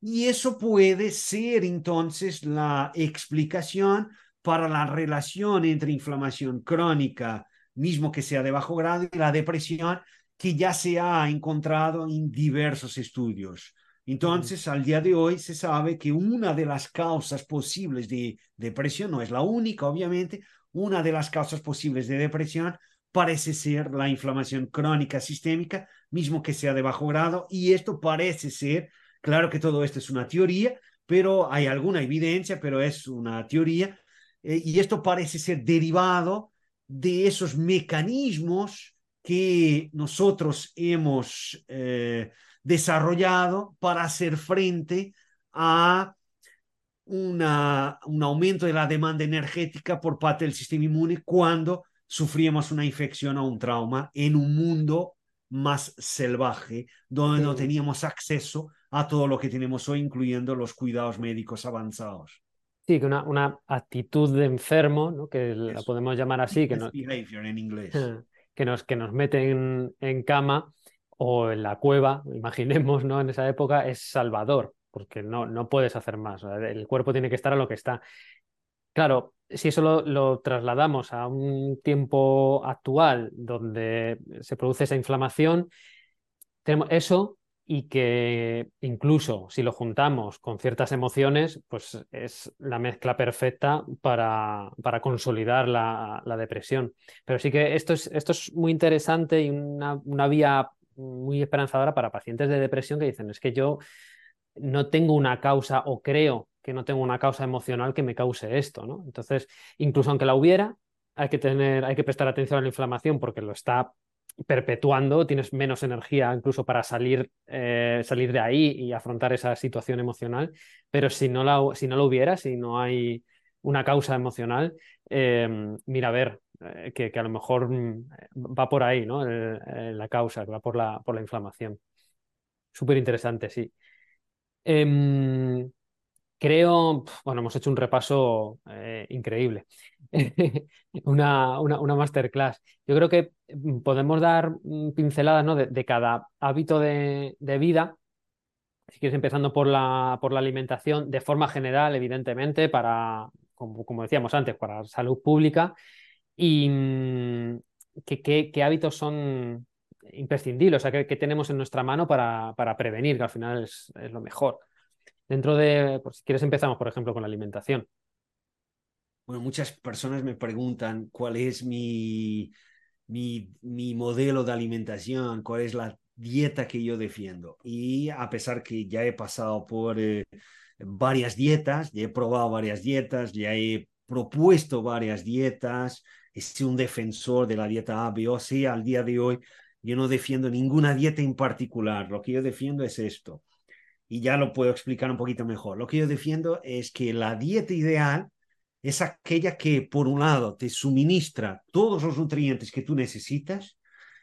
Y eso puede ser entonces la explicación para la relación entre inflamación crónica, mismo que sea de bajo grado, y la depresión, que ya se ha encontrado en diversos estudios. Entonces, al día de hoy se sabe que una de las causas posibles de depresión, no es la única, obviamente, una de las causas posibles de depresión parece ser la inflamación crónica sistémica, mismo que sea de bajo grado, y esto parece ser, claro que todo esto es una teoría, pero hay alguna evidencia, pero es una teoría, eh, y esto parece ser derivado de esos mecanismos que nosotros hemos eh, desarrollado para hacer frente a una, un aumento de la demanda energética por parte del sistema inmune cuando sufríamos una infección o un trauma en un mundo más salvaje, donde no teníamos acceso a todo lo que tenemos hoy, incluyendo los cuidados médicos avanzados. Sí, que una, una actitud de enfermo, ¿no? que la podemos llamar así, que nos, en inglés. que nos, que nos meten en cama o en la cueva, imaginemos, ¿no? En esa época es salvador, porque no, no puedes hacer más. El cuerpo tiene que estar a lo que está. Claro, si eso lo, trasladamos a un tiempo actual donde se produce esa inflamación, tenemos eso y que incluso si lo juntamos con ciertas emociones, pues es la mezcla perfecta para, para consolidar la, la, depresión. Pero sí que esto es, esto es muy interesante y una, una vía muy esperanzadora para pacientes de depresión que dicen, es que yo no tengo una causa o creo que no tengo una causa emocional que me cause esto, ¿no? Entonces, incluso aunque la hubiera, hay que tener, hay que prestar atención a la inflamación porque lo está perpetuando, tienes menos energía incluso para salir, eh, salir de ahí y afrontar esa situación emocional, pero si no, la, si no lo hubiera, si no hay una causa emocional, eh, mira, a ver, eh, que, a lo mejor mm, va por ahí, ¿no? la causa, que va por la, por la inflamación. Súper interesante, sí. Em, creo, bueno, hemos hecho un repaso eh, increíble, una, una, masterclass. Yo creo que mm, podemos dar pinceladas ¿no? de, cada hábito de, vida si quieres empezando por la, por la alimentación, de forma general, evidentemente, para, como, como, decíamos antes, para salud pública, y mm, qué, hábitos son imprescindibles, o sea, qué, tenemos en nuestra mano para, prevenir, que al final es, lo mejor. Dentro de, si quieres empezamos, por ejemplo, con la alimentación. Bueno, muchas personas me preguntan cuál es mi, mi, mi modelo de alimentación, cuál es la dieta que yo defiendo. Y a pesar que ya he pasado por eh, varias dietas, ya he probado varias dietas, ya he propuesto varias dietas, es un defensor de la dieta A, B o C. Al día de hoy, yo no defiendo ninguna dieta en particular. Lo que yo defiendo es esto. Y ya lo puedo explicar un poquito mejor. Lo que yo defiendo es que la dieta ideal es aquella que, por un lado, te suministra todos los nutrientes que tú necesitas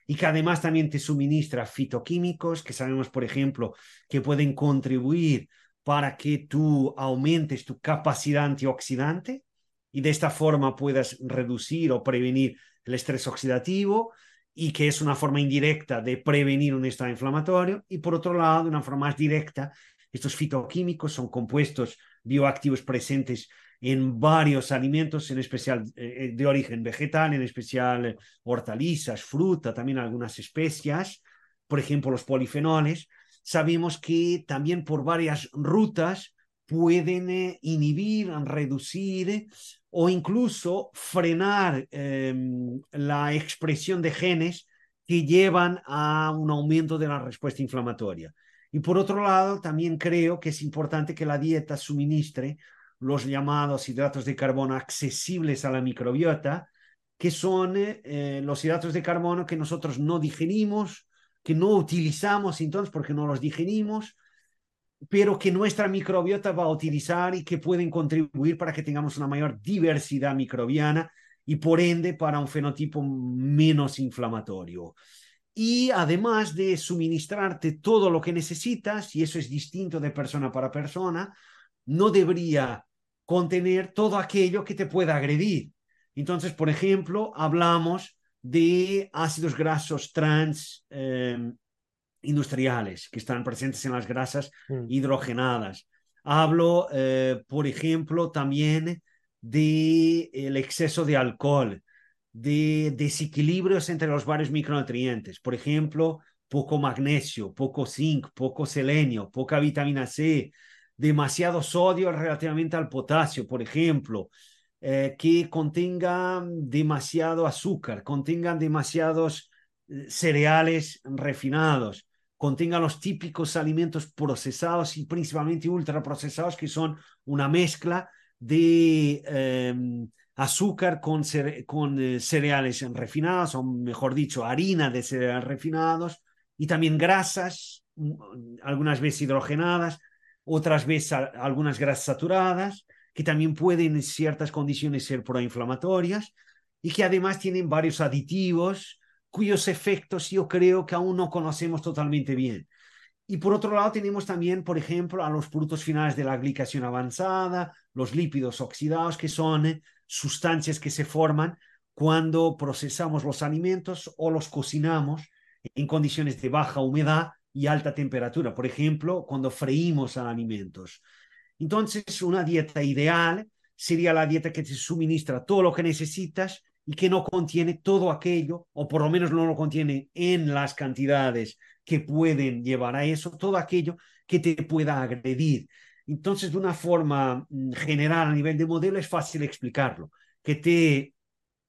y que además también te suministra fitoquímicos que sabemos, por ejemplo, que pueden contribuir para que tú aumentes tu capacidad antioxidante y de esta forma puedas reducir o prevenir el estrés oxidativo y que es una forma indirecta de prevenir un estado inflamatorio, y por otro lado, de una forma más directa, estos fitoquímicos son compuestos bioactivos presentes en varios alimentos, en especial eh, de origen vegetal, en especial hortalizas, fruta, también algunas especias, por ejemplo, los polifenoles. Sabemos que también por varias rutas pueden eh, inhibir, reducir o incluso frenar em, la expresión de genes que llevan a un aumento de la respuesta inflamatoria. Y por otro lado, también creo que es importante que la dieta suministre los llamados hidratos de carbono accesibles a la microbiota, que son eh, los hidratos de carbono que nosotros no digerimos, que no utilizamos entonces porque no los digerimos, pero que nuestra microbiota va a utilizar y que pueden contribuir para que tengamos una mayor diversidad microbiana y por ende para un fenotipo menos inflamatorio. Y además de suministrarte todo lo que necesitas, y eso es distinto de persona para persona, no debería contener todo aquello que te pueda agredir. Entonces, por ejemplo, hablamos de ácidos grasos trans eh, industriales que están presentes en las grasas mm. hidrogenadas. Hablo, eh, por ejemplo, también del el exceso de alcohol, de desequilibrios entre los varios micronutrientes. Por ejemplo, poco magnesio, poco zinc, poco selenio, poca vitamina C, demasiado sodio relativamente al potasio, por ejemplo, eh, que contengan demasiado azúcar, contengan demasiados eh, cereales refinados, contengan los típicos alimentos procesados y principalmente ultraprocesados, que son una mezcla de em, azúcar con, con eh, cereales refinados, o mejor dicho, harina de cereales refinados, y también grasas, mm, algunas veces hidrogenadas, otras veces algunas grasas saturadas, que también pueden en ciertas condiciones ser proinflamatorias y que además tienen varios aditivos cuyos efectos yo creo que aún no conocemos totalmente bien. Y por otro lado tenemos también, por ejemplo, a los productos finales de la glicación avanzada, los lípidos oxidados, que son eh, sustancias que se forman cuando procesamos los alimentos o los cocinamos en condiciones de baja humedad y alta temperatura. Por ejemplo, cuando freímos alimentos. Entonces, una dieta ideal sería la dieta que te suministra todo lo que necesitas y que no contiene todo aquello, o por lo menos no lo contiene en las cantidades que pueden llevar a eso, todo aquello que te pueda agredir. Entonces, de una forma mm, general a nivel de modelo, es fácil explicarlo, que te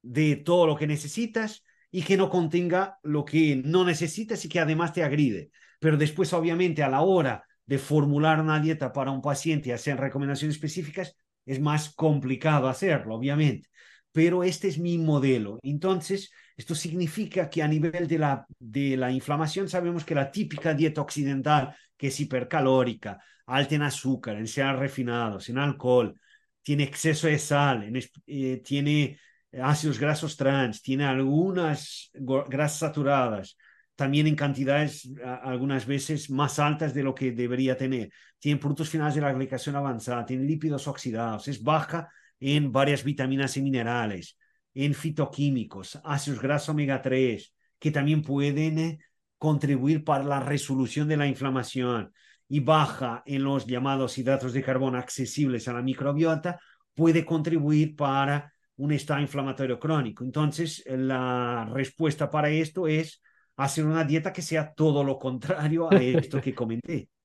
dé todo lo que necesitas y que no contenga lo que no necesitas y que además te agride. Pero después, obviamente, a la hora de formular una dieta para un paciente y hacer recomendaciones específicas, es más complicado hacerlo, obviamente pero este es mi modelo. Entonces, esto significa que a nivel de la, de la inflamación sabemos que la típica dieta occidental, que es hipercalórica, alta en azúcar, en cereales refinados, en alcohol, tiene exceso de sal, eh, tiene ácidos grasos trans, tiene algunas grasas saturadas, también en cantidades algunas veces más altas de lo que debería tener. Tiene productos finales de la glicación avanzada, tiene lípidos oxidados, es baja en varias vitaminas y minerales, en fitoquímicos, ácidos grasos omega 3, que también pueden eh, contribuir para la resolución de la inflamación y baja en los llamados hidratos de carbono accesibles a la microbiota, puede contribuir para un estado inflamatorio crónico. Entonces, la respuesta para esto es hacer una dieta que sea todo lo contrario a esto que comenté.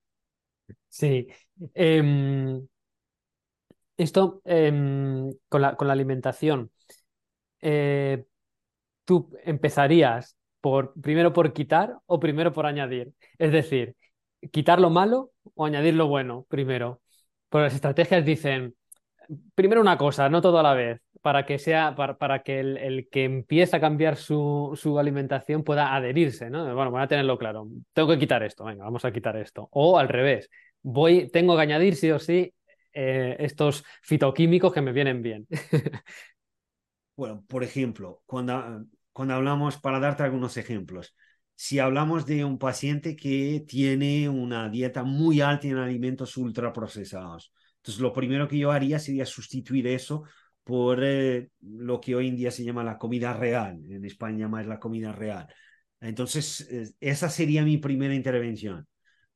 Sí. Em, esto em, con, la, con, la, alimentación, eh, tú empezarías por primero por quitar o primero por añadir. Es decir, quitar lo malo o añadir lo bueno primero. Pues las estrategias dicen, primero una cosa, no todo a la vez, para que sea, para, para que el, el, que empieza a cambiar su, su, alimentación pueda adherirse, ¿no? Bueno, voy a tenerlo claro. Tengo que quitar esto, venga, vamos a quitar esto. O al revés, voy, tengo que añadir sí o sí eh, estos fitoquímicos que me vienen bien. bueno, por ejemplo, cuando, cuando hablamos, para darte algunos ejemplos, si hablamos de un paciente que tiene una dieta muy alta en alimentos ultraprocesados, entonces lo primero que yo haría sería sustituir eso por eh, lo que hoy en día se llama la comida real. En España más la comida real. Entonces, esa sería mi primera intervención.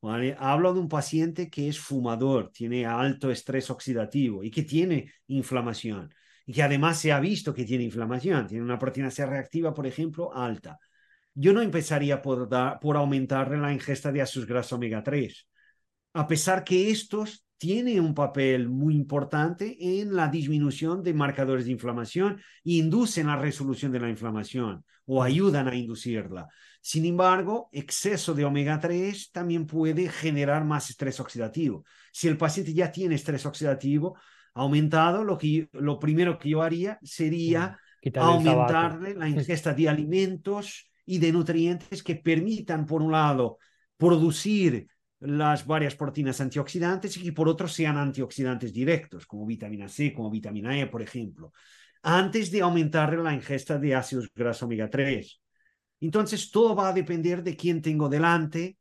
Hablo de un paciente que es fumador, tiene alto estrés oxidativo y que tiene inflamación. Y que además se ha visto que tiene inflamación, tiene una proteína C reactiva, por ejemplo, alta. Yo no empezaría por, aumentarle la ingesta de ácidos omega 3, a pesar que estos tiene un papel muy importante en la disminución de marcadores de inflamación e inducen la resolución de la inflamación o ayudan a inducirla. Sin embargo, exceso de omega 3 también puede generar más estrés oxidativo. Si el paciente ya tiene estrés oxidativo aumentado, lo, que lo primero que yo haría sería aumentarle la ingesta de alimentos y de nutrientes que permitan, por un lado, producir las varias proteínas antioxidantes y que por otro sean antioxidantes directos, como vitamina C, como vitamina E, por ejemplo, antes de aumentar la ingesta de ácidos grasos omega 3. Entonces, todo va a depender de quién tengo delante,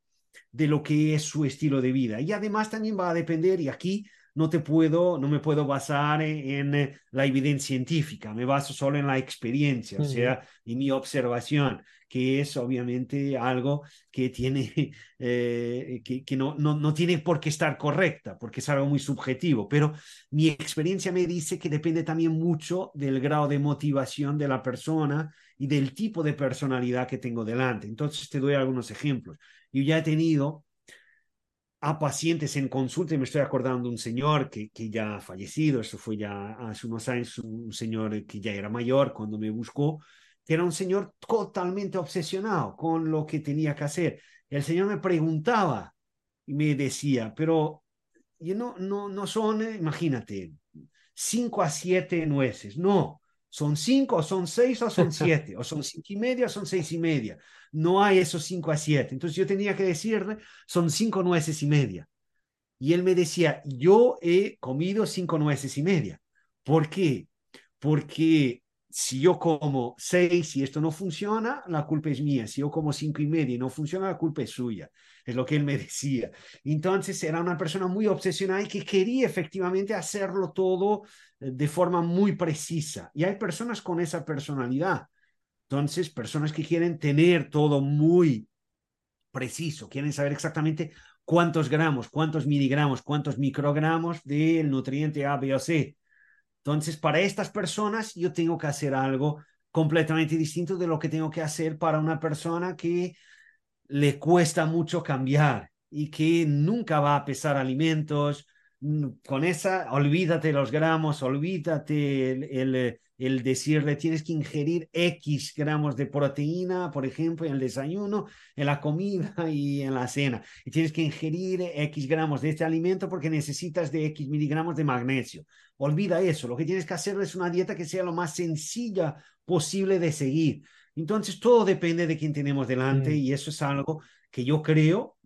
de lo que es su estilo de vida. Y además también va a depender, y aquí no te puedo, no me puedo basar en, la evidencia científica, me baso solo en la experiencia, o sea, en mi observación, que es obviamente algo que tiene, eh, que, no, no, no, tiene por qué estar correcta, porque es algo muy subjetivo, pero mi experiencia me dice que depende también mucho del grado de motivación de la persona y del tipo de personalidad que tengo delante. Entonces te doy algunos ejemplos. Yo ya he tenido a pacientes en consulta, y me estoy acordando de un señor que, que ya ha fallecido, eso fue ya hace unos años, un señor que ya era mayor cuando me buscó, que era un señor totalmente obsesionado con lo que tenía que hacer. El señor me preguntaba y me decía, pero yo no, no, no son, imagínate, cinco a siete nueces, no, son cinco, o son seis, o son siete, o son cinco y media, o son seis y media. No hay esos cinco a siete. Entonces yo tenía que decirle, son cinco nueces y media. Y él me decía, yo he comido cinco nueces y media. ¿Por qué? Porque si yo como seis y esto no funciona, la culpa es mía. Si yo como cinco y media y no funciona, la culpa es suya. Es lo que él me decía. Entonces era una persona muy obsesionada y que quería efectivamente hacerlo todo eh, de forma muy precisa. Y hay personas con esa personalidad. Entonces, personas que quieren tener todo muy preciso, quieren saber exactamente cuántos gramos, cuántos miligramos, cuántos microgramos del nutriente A, B o C entonces, para estas personas yo tengo que hacer algo completamente distinto de lo que tengo que hacer para una persona que le cuesta mucho cambiar y que nunca va a pesar alimentos. Mm, con esa, olvídate los gramos, olvídate el, el decirle tienes que ingerir X gramos de proteína, por ejemplo, en el desayuno, en la comida y en la cena. Y tienes que ingerir X gramos de este alimento porque necesitas de X miligramos de magnesio. Olvida eso. Lo que tienes que hacer es una dieta que sea lo más sencilla posible de seguir. Entonces, todo depende de quién tenemos delante mm. y eso es algo que yo creo,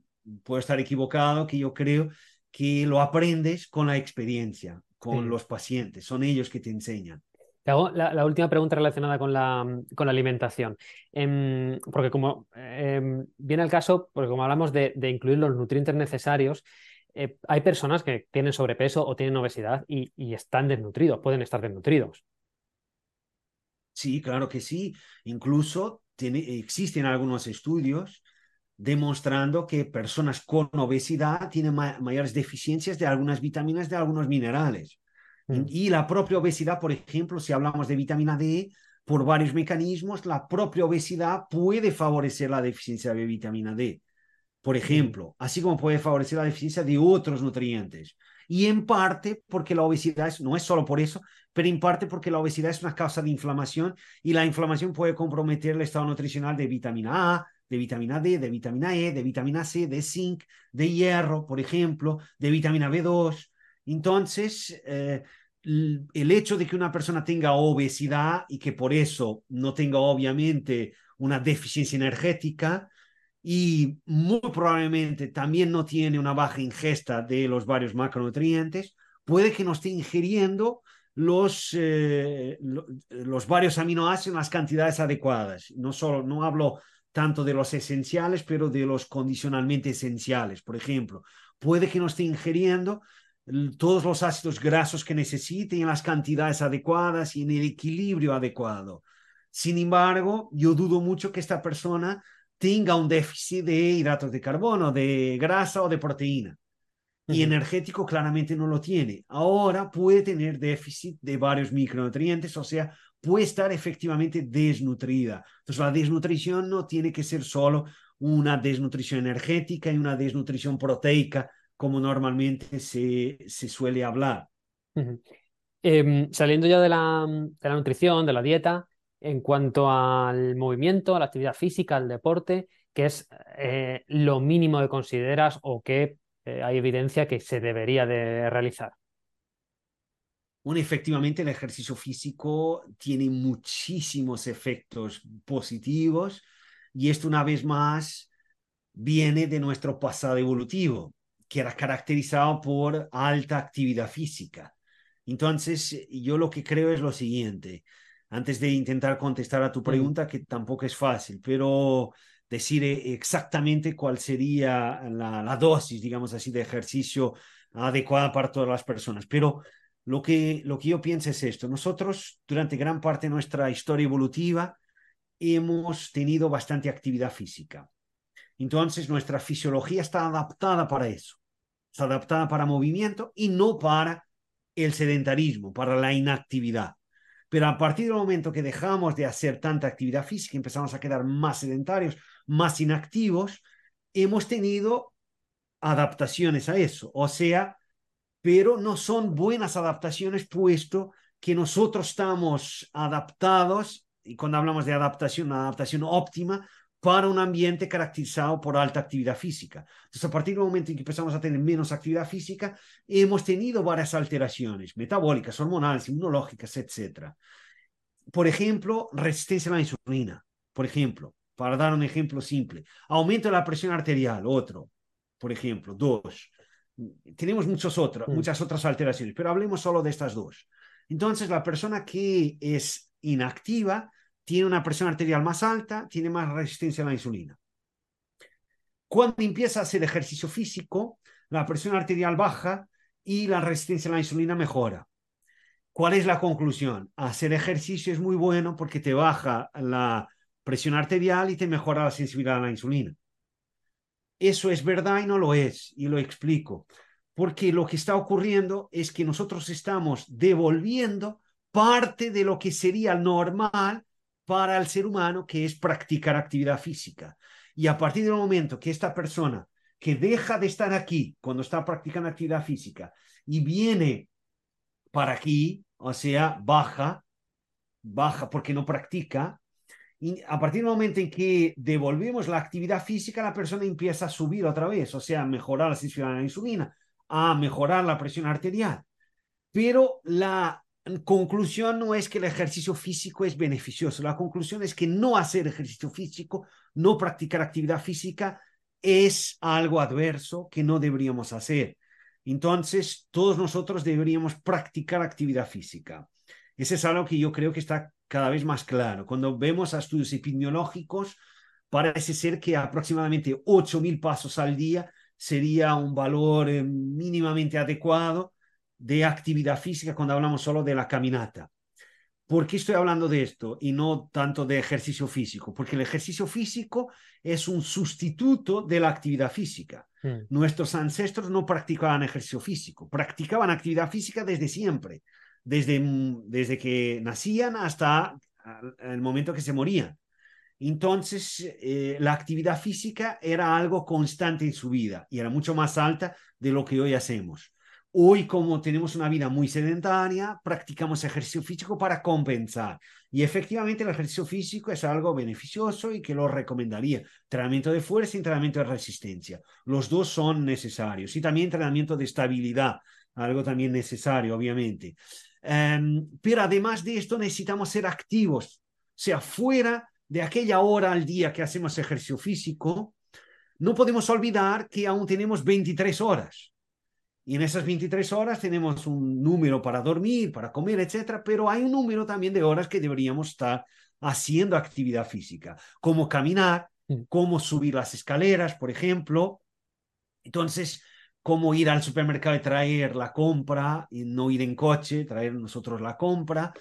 puedo estar equivocado, que yo creo que lo aprendes con la experiencia, con los pacientes. Son ellos que te enseñan. Te hago la, última pregunta relacionada con la, alimentación. Em, porque como em, viene el caso, como hablamos de, incluir los nutrientes necesarios, eh, hay personas que tienen sobrepeso o tienen obesidad y, están desnutridos, pueden estar desnutridos. Sí, claro que sí. Incluso existen algunos estudios demostrando que personas con obesidad tienen mayores deficiencias de algunas vitaminas, de algunos minerales. Mm. Y la propia obesidad, por ejemplo, si hablamos de vitamina D, por varios mecanismos, la propia obesidad puede favorecer la deficiencia de vitamina D, por ejemplo, así como puede favorecer la deficiencia de otros nutrientes. Y en parte porque la obesidad no es solo por eso, pero en parte porque la obesidad es una causa de inflamación y la inflamación puede comprometer el estado nutricional de vitamina A, de vitamina D, de vitamina E, de vitamina C, de zinc, de hierro, por ejemplo, de vitamina B2. Entonces, eh, el hecho de que una persona tenga obesidad y que por eso no tenga obviamente una deficiencia energética y muy probablemente también no tiene una baja ingesta de los varios macronutrientes, puede que no esté ingiriendo los, eh, los varios aminoácidos en las cantidades adecuadas. No, solo, no hablo tanto de los esenciales, pero de los condicionalmente esenciales. Por ejemplo, puede que no esté ingiriendo todos los ácidos grasos que necesite en las cantidades adecuadas y en el equilibrio adecuado. Sin embargo, yo dudo mucho que esta persona tenga un déficit de hidratos de carbono, de grasa o de proteína. Y energético claramente no lo tiene. Ahora puede tener déficit de varios micronutrientes, o sea, puede estar efectivamente desnutrida. Entonces, la desnutrición no tiene que ser solo una desnutrición energética y una desnutrición proteica, como normalmente se, se suele hablar. Em, saliendo ya de la, de la nutrición, de la dieta, en cuanto al movimiento, a la actividad física, al deporte, ¿qué es eh, lo mínimo que consideras o que eh, hay evidencia que se debería de realizar? Bueno, efectivamente el ejercicio físico tiene muchísimos efectos positivos y esto una vez más viene de nuestro pasado evolutivo, que era caracterizado por alta actividad física. Entonces, yo lo que creo es lo siguiente, antes de intentar contestar a tu pregunta, que tampoco es fácil, pero decir exactamente cuál sería la, la, dosis, digamos así, de ejercicio adecuada para todas las personas. Pero lo que, lo que yo pienso es esto. Nosotros, durante gran parte de nuestra historia evolutiva, hemos tenido bastante actividad física. Entonces, nuestra fisiología está adaptada para eso. Está adaptada para movimiento y no para el sedentarismo, para la inactividad. Pero a partir del momento que dejamos de hacer tanta actividad física, empezamos a quedar más sedentarios, más inactivos, hemos tenido adaptaciones a eso. O sea, pero no son buenas adaptaciones puesto que nosotros estamos adaptados, y cuando hablamos de adaptación, una adaptación óptima para un ambiente caracterizado por alta actividad física. Entonces, a partir del momento en que empezamos a tener menos actividad física, hemos tenido varias alteraciones metabólicas, hormonales, inmunológicas, etc. Por ejemplo, resistencia a la insulina, por ejemplo, para dar un ejemplo simple. Aumento de la presión arterial, otro, por ejemplo, dos tenemos muchos otros, mm. muchas otras alteraciones, pero hablemos solo de estas dos. Entonces, la persona que es inactiva tiene una presión arterial más alta, tiene más resistencia a la insulina. Cuando empieza a hacer ejercicio físico, la presión arterial baja y la resistencia a la insulina mejora. ¿Cuál es la conclusión? Hacer ejercicio es muy bueno porque te baja la presión arterial y te mejora la sensibilidad a la insulina eso es verdad y no lo es, y lo explico. Porque lo que está ocurriendo es que nosotros estamos devolviendo parte de lo que sería normal para el ser humano, que es practicar actividad física. Y a partir del momento que esta persona que deja de estar aquí cuando está practicando actividad física y viene para aquí, o sea, baja, baja porque no practica, a partir del momento en que devolvemos la actividad física, la persona empieza a subir otra vez, o sea, a mejorar la sensibilidad a la insulina, a mejorar la presión arterial. Pero la conclusión no es que el ejercicio físico es beneficioso, la conclusión es que no hacer ejercicio físico, no practicar actividad física es algo adverso que no deberíamos hacer. Entonces, todos nosotros deberíamos practicar actividad física. Ese es algo que yo creo que está cada vez más claro. Cuando vemos estudios epidemiológicos, parece ser que aproximadamente 8.000 pasos al día sería un valor eh, mínimamente adecuado de actividad física cuando hablamos solo de la caminata. ¿Por qué estoy hablando de esto y no tanto de ejercicio físico? Porque el ejercicio físico es un sustituto de la actividad física. Hmm. Nuestros ancestros no practicaban ejercicio físico, practicaban actividad física desde siempre desde, desde que nacían hasta el momento que se morían. Entonces, eh, la actividad física era algo constante en su vida y era mucho más alta de lo que hoy hacemos. Hoy, como tenemos una vida muy sedentaria, practicamos ejercicio físico para compensar. Y efectivamente el ejercicio físico es algo beneficioso y que lo recomendaría. Entrenamiento de fuerza y entrenamiento de resistencia. Los dos son necesarios. Y también entrenamiento de estabilidad, algo también necesario, obviamente. Em, pero además de esto necesitamos ser activos, o sea, fuera de aquella hora al día que hacemos ejercicio físico, no podemos olvidar que aún tenemos 23 horas. Y en esas 23 horas tenemos un número para dormir, para comer, etcétera, pero hay un número también de horas que deberíamos estar haciendo actividad física, como caminar, mm. como subir las escaleras, por ejemplo. Entonces, como ir al supermercado y traer la compra y no ir en coche, traer nosotros la compra.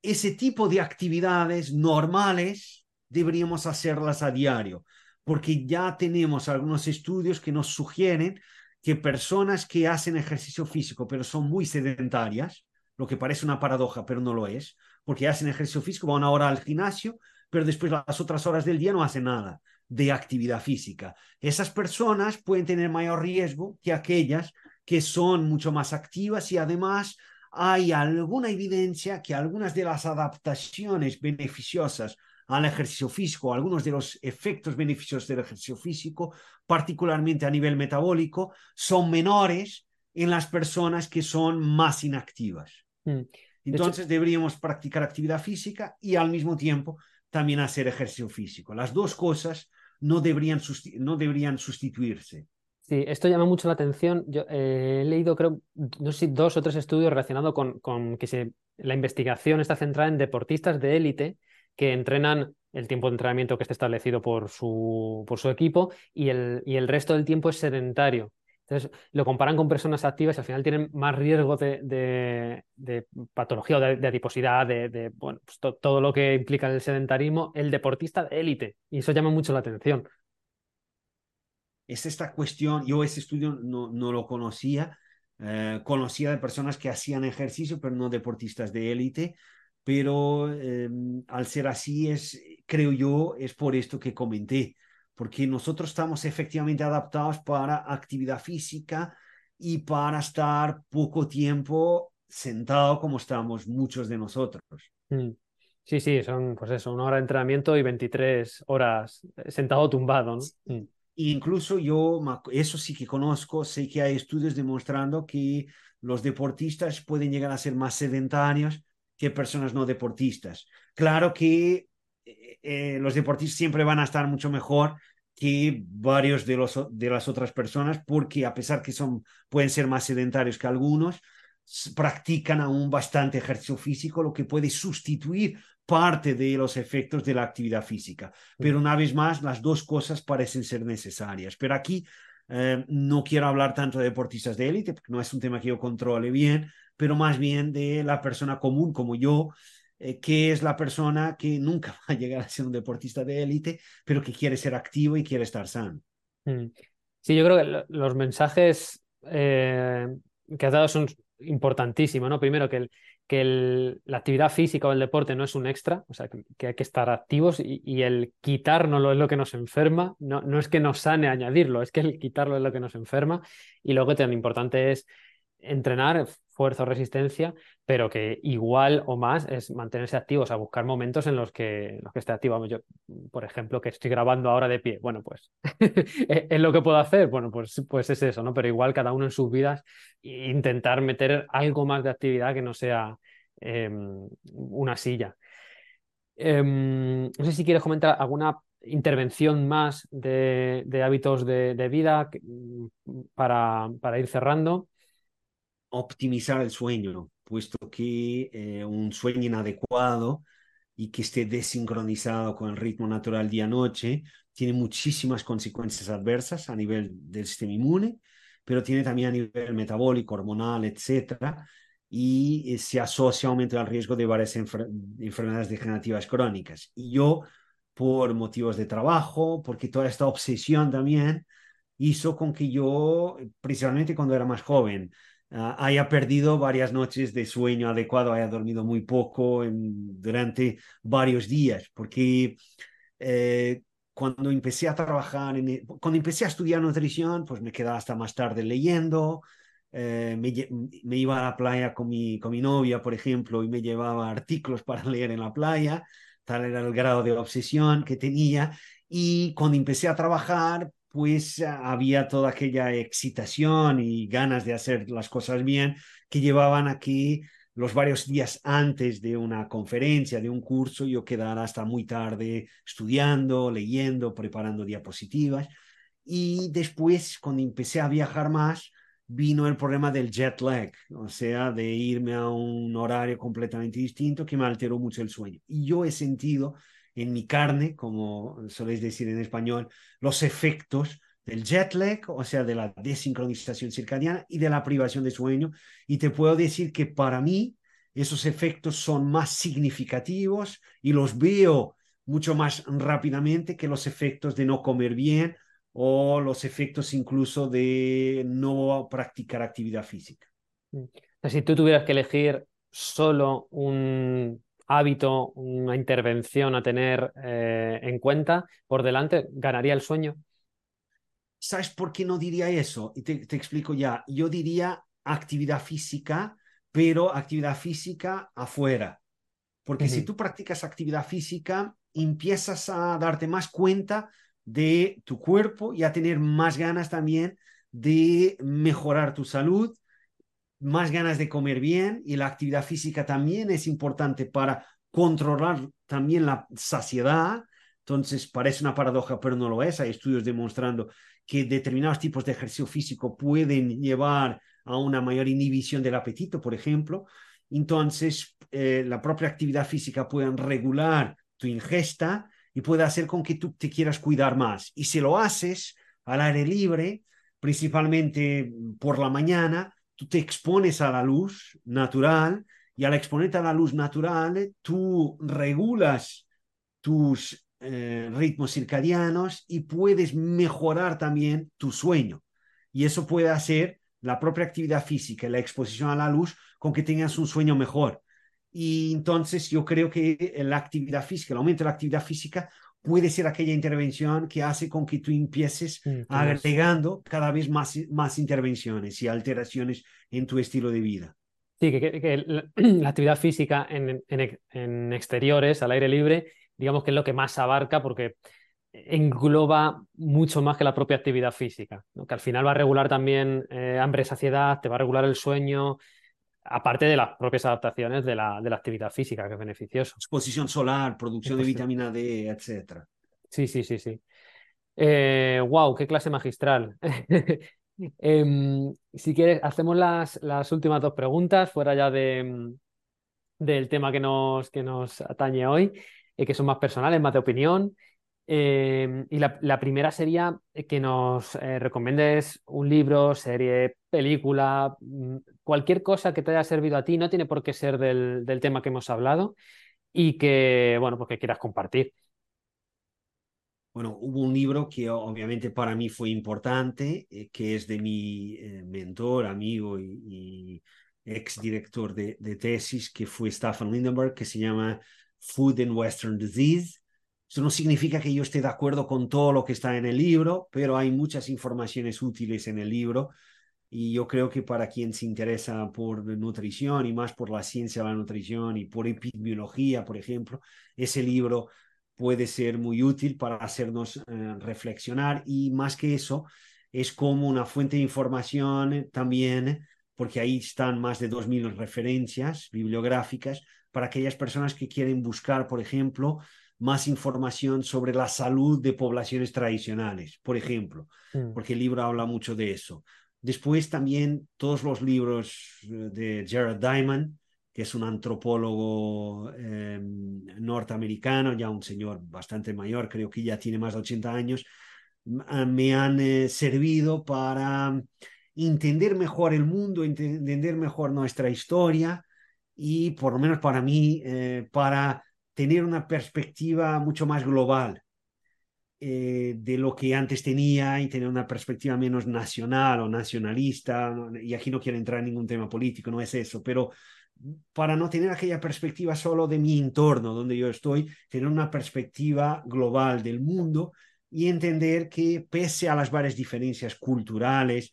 Ese tipo de actividades normales deberíamos hacerlas a diario, porque ya tenemos algunos estudios que nos sugieren que personas que hacen ejercicio físico pero son muy sedentarias, lo que parece una paradoja, pero no lo es, porque hacen ejercicio físico, van ahora al gimnasio, pero después las otras horas del día no hacen nada de actividad física. Esas personas pueden tener mayor riesgo que aquellas que son mucho más activas y además hay alguna evidencia que algunas de las adaptaciones beneficiosas al ejercicio físico, algunos de los efectos beneficiosos del ejercicio físico, particularmente a nivel metabólico, son menores en las personas que son más inactivas. Mm. Entonces deberíamos practicar actividad física y al mismo tiempo también hacer ejercicio físico. Las dos cosas no deberían, no deberían sustituirse. Sí, esto llama mucho la atención. Yo eh, he leído, creo, no sé, dos o tres estudios relacionados con, con que se, la investigación está centrada en deportistas de élite que entrenan el tiempo de entrenamiento que esté establecido por su, por su equipo y el, y el resto del tiempo es sedentario. Entonces, lo comparan con personas activas y al final tienen más riesgo de, patología o de, adiposidad, de, bueno, pues todo lo que implica el sedentarismo, el deportista de élite. Y eso llama mucho la atención. Es esta cuestión, yo ese estudio no, no lo conocía, eh, conocía de personas que hacían ejercicio, pero no deportistas de élite, pero em, al ser así es, creo yo, es por esto que comenté porque nosotros estamos efectivamente adaptados para actividad física y para estar poco tiempo sentado como estamos muchos de nosotros. Mm. Sí, sí, son pues eso, una hora de entrenamiento y 23 horas sentado tumbado. ¿no? Mm. Incluso yo, eso sí que conozco, sé que hay estudios demostrando que los deportistas pueden llegar a ser más sedentarios que personas no deportistas. Claro que eh, eh, los deportistas siempre van a estar mucho mejor que varios de, los, de las otras personas, porque a pesar que son, pueden ser más sedentarios que algunos, practican aún bastante ejercicio físico, lo que puede sustituir parte de los efectos de la actividad física. Pero una vez más, las dos cosas parecen ser necesarias. Pero aquí eh, no quiero hablar tanto de deportistas de élite, porque no es un tema que yo controle bien, pero más bien de la persona común como yo, eh, que es la persona que nunca va a llegar a ser un deportista de élite, pero que quiere ser activo y quiere estar sano. Mm. Sí, yo creo que los mensajes eh, que has dado son importantísimos, ¿no? Primero, que, el, que la actividad física o el deporte no es un extra, o sea, que, hay que estar activos y, el quitarlo es lo que nos enferma, no, no es que nos sane añadirlo, es que el quitarlo es lo que nos enferma. Y luego tan importante es entrenar fuerza o resistencia, pero que igual o más es mantenerse activos, a buscar momentos en los que, que esté activo. Yo, por ejemplo, que estoy grabando ahora de pie, bueno, pues es lo que puedo hacer, bueno, pues, pues es eso, ¿no? Pero igual cada uno en sus vidas intentar meter algo más de actividad que no sea em, una silla. Em, no sé si quieres comentar alguna intervención más de, hábitos de, de vida para, para ir cerrando optimizar el sueño, puesto que eh, un sueño inadecuado y que esté desincronizado con el ritmo natural día-noche tiene muchísimas consecuencias adversas a nivel del sistema inmune, pero tiene también a nivel metabólico, hormonal, etcétera, y eh, se asocia aumento del riesgo de varias enfermedades degenerativas crónicas. Y yo, por motivos de trabajo, porque toda esta obsesión también hizo con que yo, principalmente cuando era más joven, Ah, haya perdido varias noches de sueño adecuado, haya dormido muy poco durante varios días, porque eh, cuando empecé a trabajar, en, e, cuando empecé a estudiar nutrición, pues me quedaba hasta más tarde leyendo, eh, me, iba a la playa con mi, con mi novia, por ejemplo, y me llevaba artículos para leer en la playa, tal era el grado de obsesión que tenía, y cuando empecé a trabajar, pues había toda aquella excitación y ganas de hacer las cosas bien que llevaban a que los varios días antes de una conferencia, de un curso, yo quedara hasta muy tarde estudiando, leyendo, preparando diapositivas. Y después, cuando empecé a viajar más, vino el problema del jet lag, o sea, de irme a un horario completamente distinto que me alteró mucho el sueño. Y yo he sentido en mi carne, como soléis decir en español, los efectos del jet lag, o sea, de la desincronización circadiana y de la privación de sueño. Y te puedo decir que para mí esos efectos son más significativos y los veo mucho más rápidamente que los efectos de no comer bien o los efectos incluso de no practicar actividad física. Mm. Si tú tuvieras que elegir solo un hábito, una intervención a tener eh, en cuenta por delante, ¿ganaría el sueño? ¿Sabes por qué no diría eso? Y te, explico ya. Yo diría actividad física, pero actividad física afuera. Porque si tú practicas actividad física, empiezas a darte más cuenta de tu cuerpo y a tener más ganas también de mejorar tu salud, más ganas de comer bien y la actividad física también es importante para controlar también la saciedad. Entonces, parece una paradoja, pero no lo es. Hay estudios demostrando que determinados tipos de ejercicio físico pueden llevar a una mayor inhibición del apetito, por ejemplo. Entonces, eh, la propia actividad física puede regular tu ingesta y puede hacer con que tú te quieras cuidar más. Y si lo haces al aire libre, principalmente por la mañana, tú te expones a la luz natural y al exponerte a la luz natural, tú regulas tus eh, ritmos circadianos y puedes mejorar también tu sueño. Y eso puede hacer la propia actividad física la exposición a la luz con que tengas un sueño mejor. Y entonces yo creo que la actividad física, el aumento de la actividad física puede ser aquella intervención que hace con que tú empieces agregando cada vez más, más intervenciones y alteraciones en tu estilo de vida. Sí, que, la, actividad física en, en, exteriores, al aire libre, digamos que es lo que más abarca porque engloba mucho más que la propia actividad física, que al final va a regular también eh, hambre, saciedad, te va a regular el sueño, aparte de las propias adaptaciones de la, de la actividad física, que es beneficioso. Exposición solar, producción de vitamina D, etc. Sí, sí, sí, sí. wow, eh, qué clase magistral. Em, si quieres, hacemos las, las, últimas dos preguntas, fuera ya de, del tema que nos, que nos atañe hoy, eh, que son más personales, más de opinión. Em, y la, primera sería que nos eh, recomiendes un libro, serie, película, mm, cualquier cosa que te haya servido a ti, no tiene por qué ser del, tema que hemos hablado y que, bueno, pues que quieras compartir. Bueno, hubo un libro que obviamente para mí fue importante, eh, que es de mi eh, mentor, amigo y, ex director de, de, tesis, que fue Staffan Lindenberg, que se llama Food and Western Disease eso no significa que yo esté de acuerdo con todo lo que está en el libro, pero hay muchas informaciones útiles en el libro y yo creo que para quien se interesa por nutrición y más por la ciencia de la nutrición y por epidemiología, por ejemplo, ese libro puede ser muy útil para hacernos eh, reflexionar y más que eso, es como una fuente de información también, porque ahí están más de 2.000 referencias bibliográficas para aquellas personas que quieren buscar, por ejemplo, más información sobre la salud de poblaciones tradicionales, por ejemplo, mm. porque el libro habla mucho de eso. Después también todos los libros eh, de Jared Diamond, que es un antropólogo em, norteamericano, ya un señor bastante mayor, creo que ya tiene más de 80 años, me han eh, servido para entender mejor el mundo, entender mejor nuestra historia y por lo menos para mí, eh, para tener una perspectiva mucho más global eh, de lo que antes tenía y tener una perspectiva menos nacional o nacionalista. Y aquí no quiero entrar en ningún tema político, no es eso, pero para no tener aquella perspectiva solo de mi entorno donde yo estoy, tener una perspectiva global del mundo y entender que pese a las varias diferencias culturales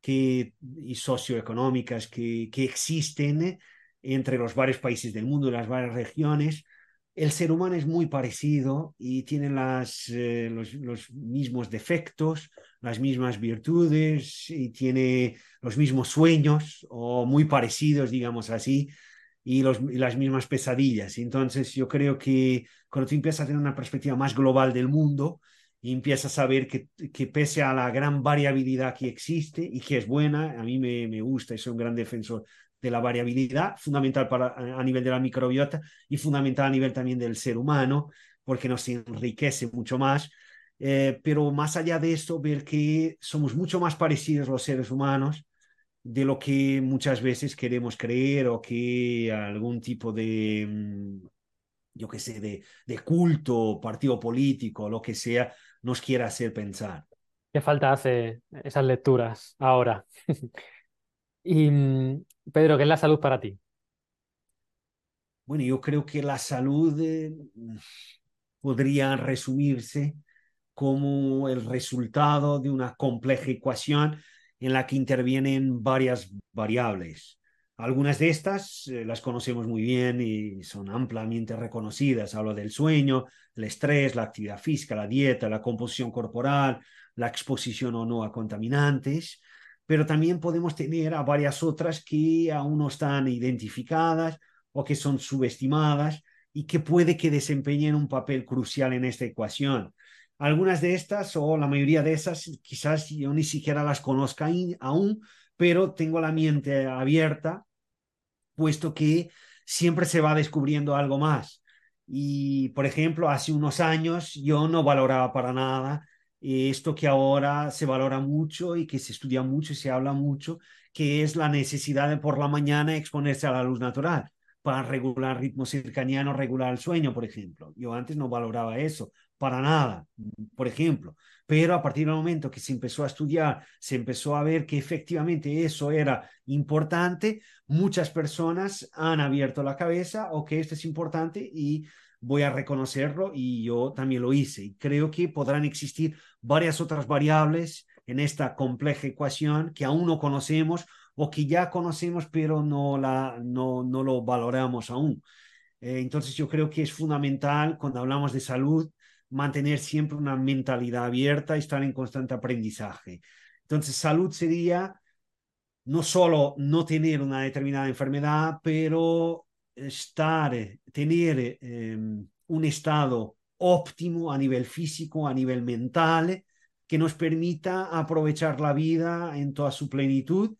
que, y socioeconómicas que, que existen entre los varios países del mundo y las varias regiones, el ser humano es muy parecido y tiene eh, los, mismos defectos, las mismas virtudes y tiene los mismos sueños o muy parecidos, digamos así, y, los, las mismas pesadillas. Entonces yo creo que cuando tú empiezas a tener una perspectiva más global del mundo y empiezas a ver que, que pese a la gran variabilidad que existe y que es buena, a mí me, me gusta y soy un gran defensor de la variabilidad, fundamental para, a nivel de la microbiota y fundamental a nivel también del ser humano, porque nos enriquece mucho más. Eh, pero más allá de esto, ver que somos mucho más parecidos los seres humanos de lo que muchas veces queremos creer o que algún tipo de, mm, yo qué sé, de, de culto, partido político, lo que sea, nos quiera hacer pensar. ¿Qué falta hace esas lecturas ahora? y mm, Pedro, ¿qué es la salud para ti? Bueno, yo creo que la salud eh, podría resumirse como el resultado de una compleja ecuación en la que intervienen varias variables. Algunas de estas eh, las conocemos muy bien y son ampliamente reconocidas. Hablo del sueño, el estrés, la actividad física, la dieta, la composición corporal, la exposición o no a contaminantes, pero también podemos tener a varias otras que aún no están identificadas o que son subestimadas y que puede que desempeñen un papel crucial en esta ecuación. Algunas de estas o la mayoría de esas quizás yo ni siquiera las conozca aún, pero tengo la mente abierta, puesto que siempre se va descubriendo algo más. Y, por ejemplo, hace unos años yo no valoraba para nada esto que ahora se valora mucho y que se estudia mucho y se habla mucho, que es la necesidad de por la mañana exponerse a la luz natural para regular ritmo circadiano, regular el sueño, por ejemplo. Yo antes no valoraba eso, para nada, por ejemplo. Pero a partir del momento que se empezó a estudiar, se empezó a ver que efectivamente eso era importante, muchas personas han abierto la cabeza, ok, esto es importante y voy a reconocerlo y yo también lo hice. Y creo que podrán existir varias otras variables en esta compleja ecuación que aún no conocemos o que ya conocemos pero no, la, no, no lo valoramos aún. Eh, entonces yo creo que es fundamental cuando hablamos de salud mantener siempre una mentalidad abierta y estar en constante aprendizaje. Entonces salud sería no solo no tener una determinada enfermedad, pero estar, tener em, un estado óptimo a nivel físico, a nivel mental, que nos permita aprovechar la vida en toda su plenitud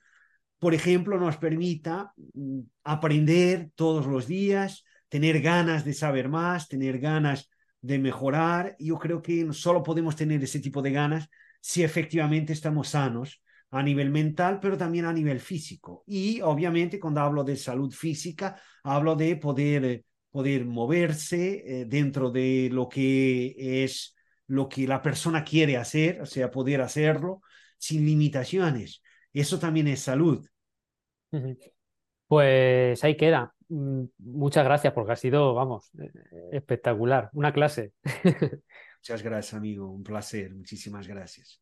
por ejemplo, nos permita mm, aprender todos los días, tener ganas de saber más, tener ganas de mejorar. Yo creo que solo podemos tener ese tipo de ganas si efectivamente estamos sanos a nivel mental, pero también a nivel físico. Y obviamente cuando hablo de salud física, hablo de poder, eh, poder moverse eh, dentro de lo que es lo que la persona quiere hacer, o sea, poder hacerlo sin limitaciones. Eso también es salud. Pues ahí queda. Mm, muchas gracias porque ha sido, vamos, eh, espectacular. Una clase. Muchas gracias, amigo. Un placer. Muchísimas gracias.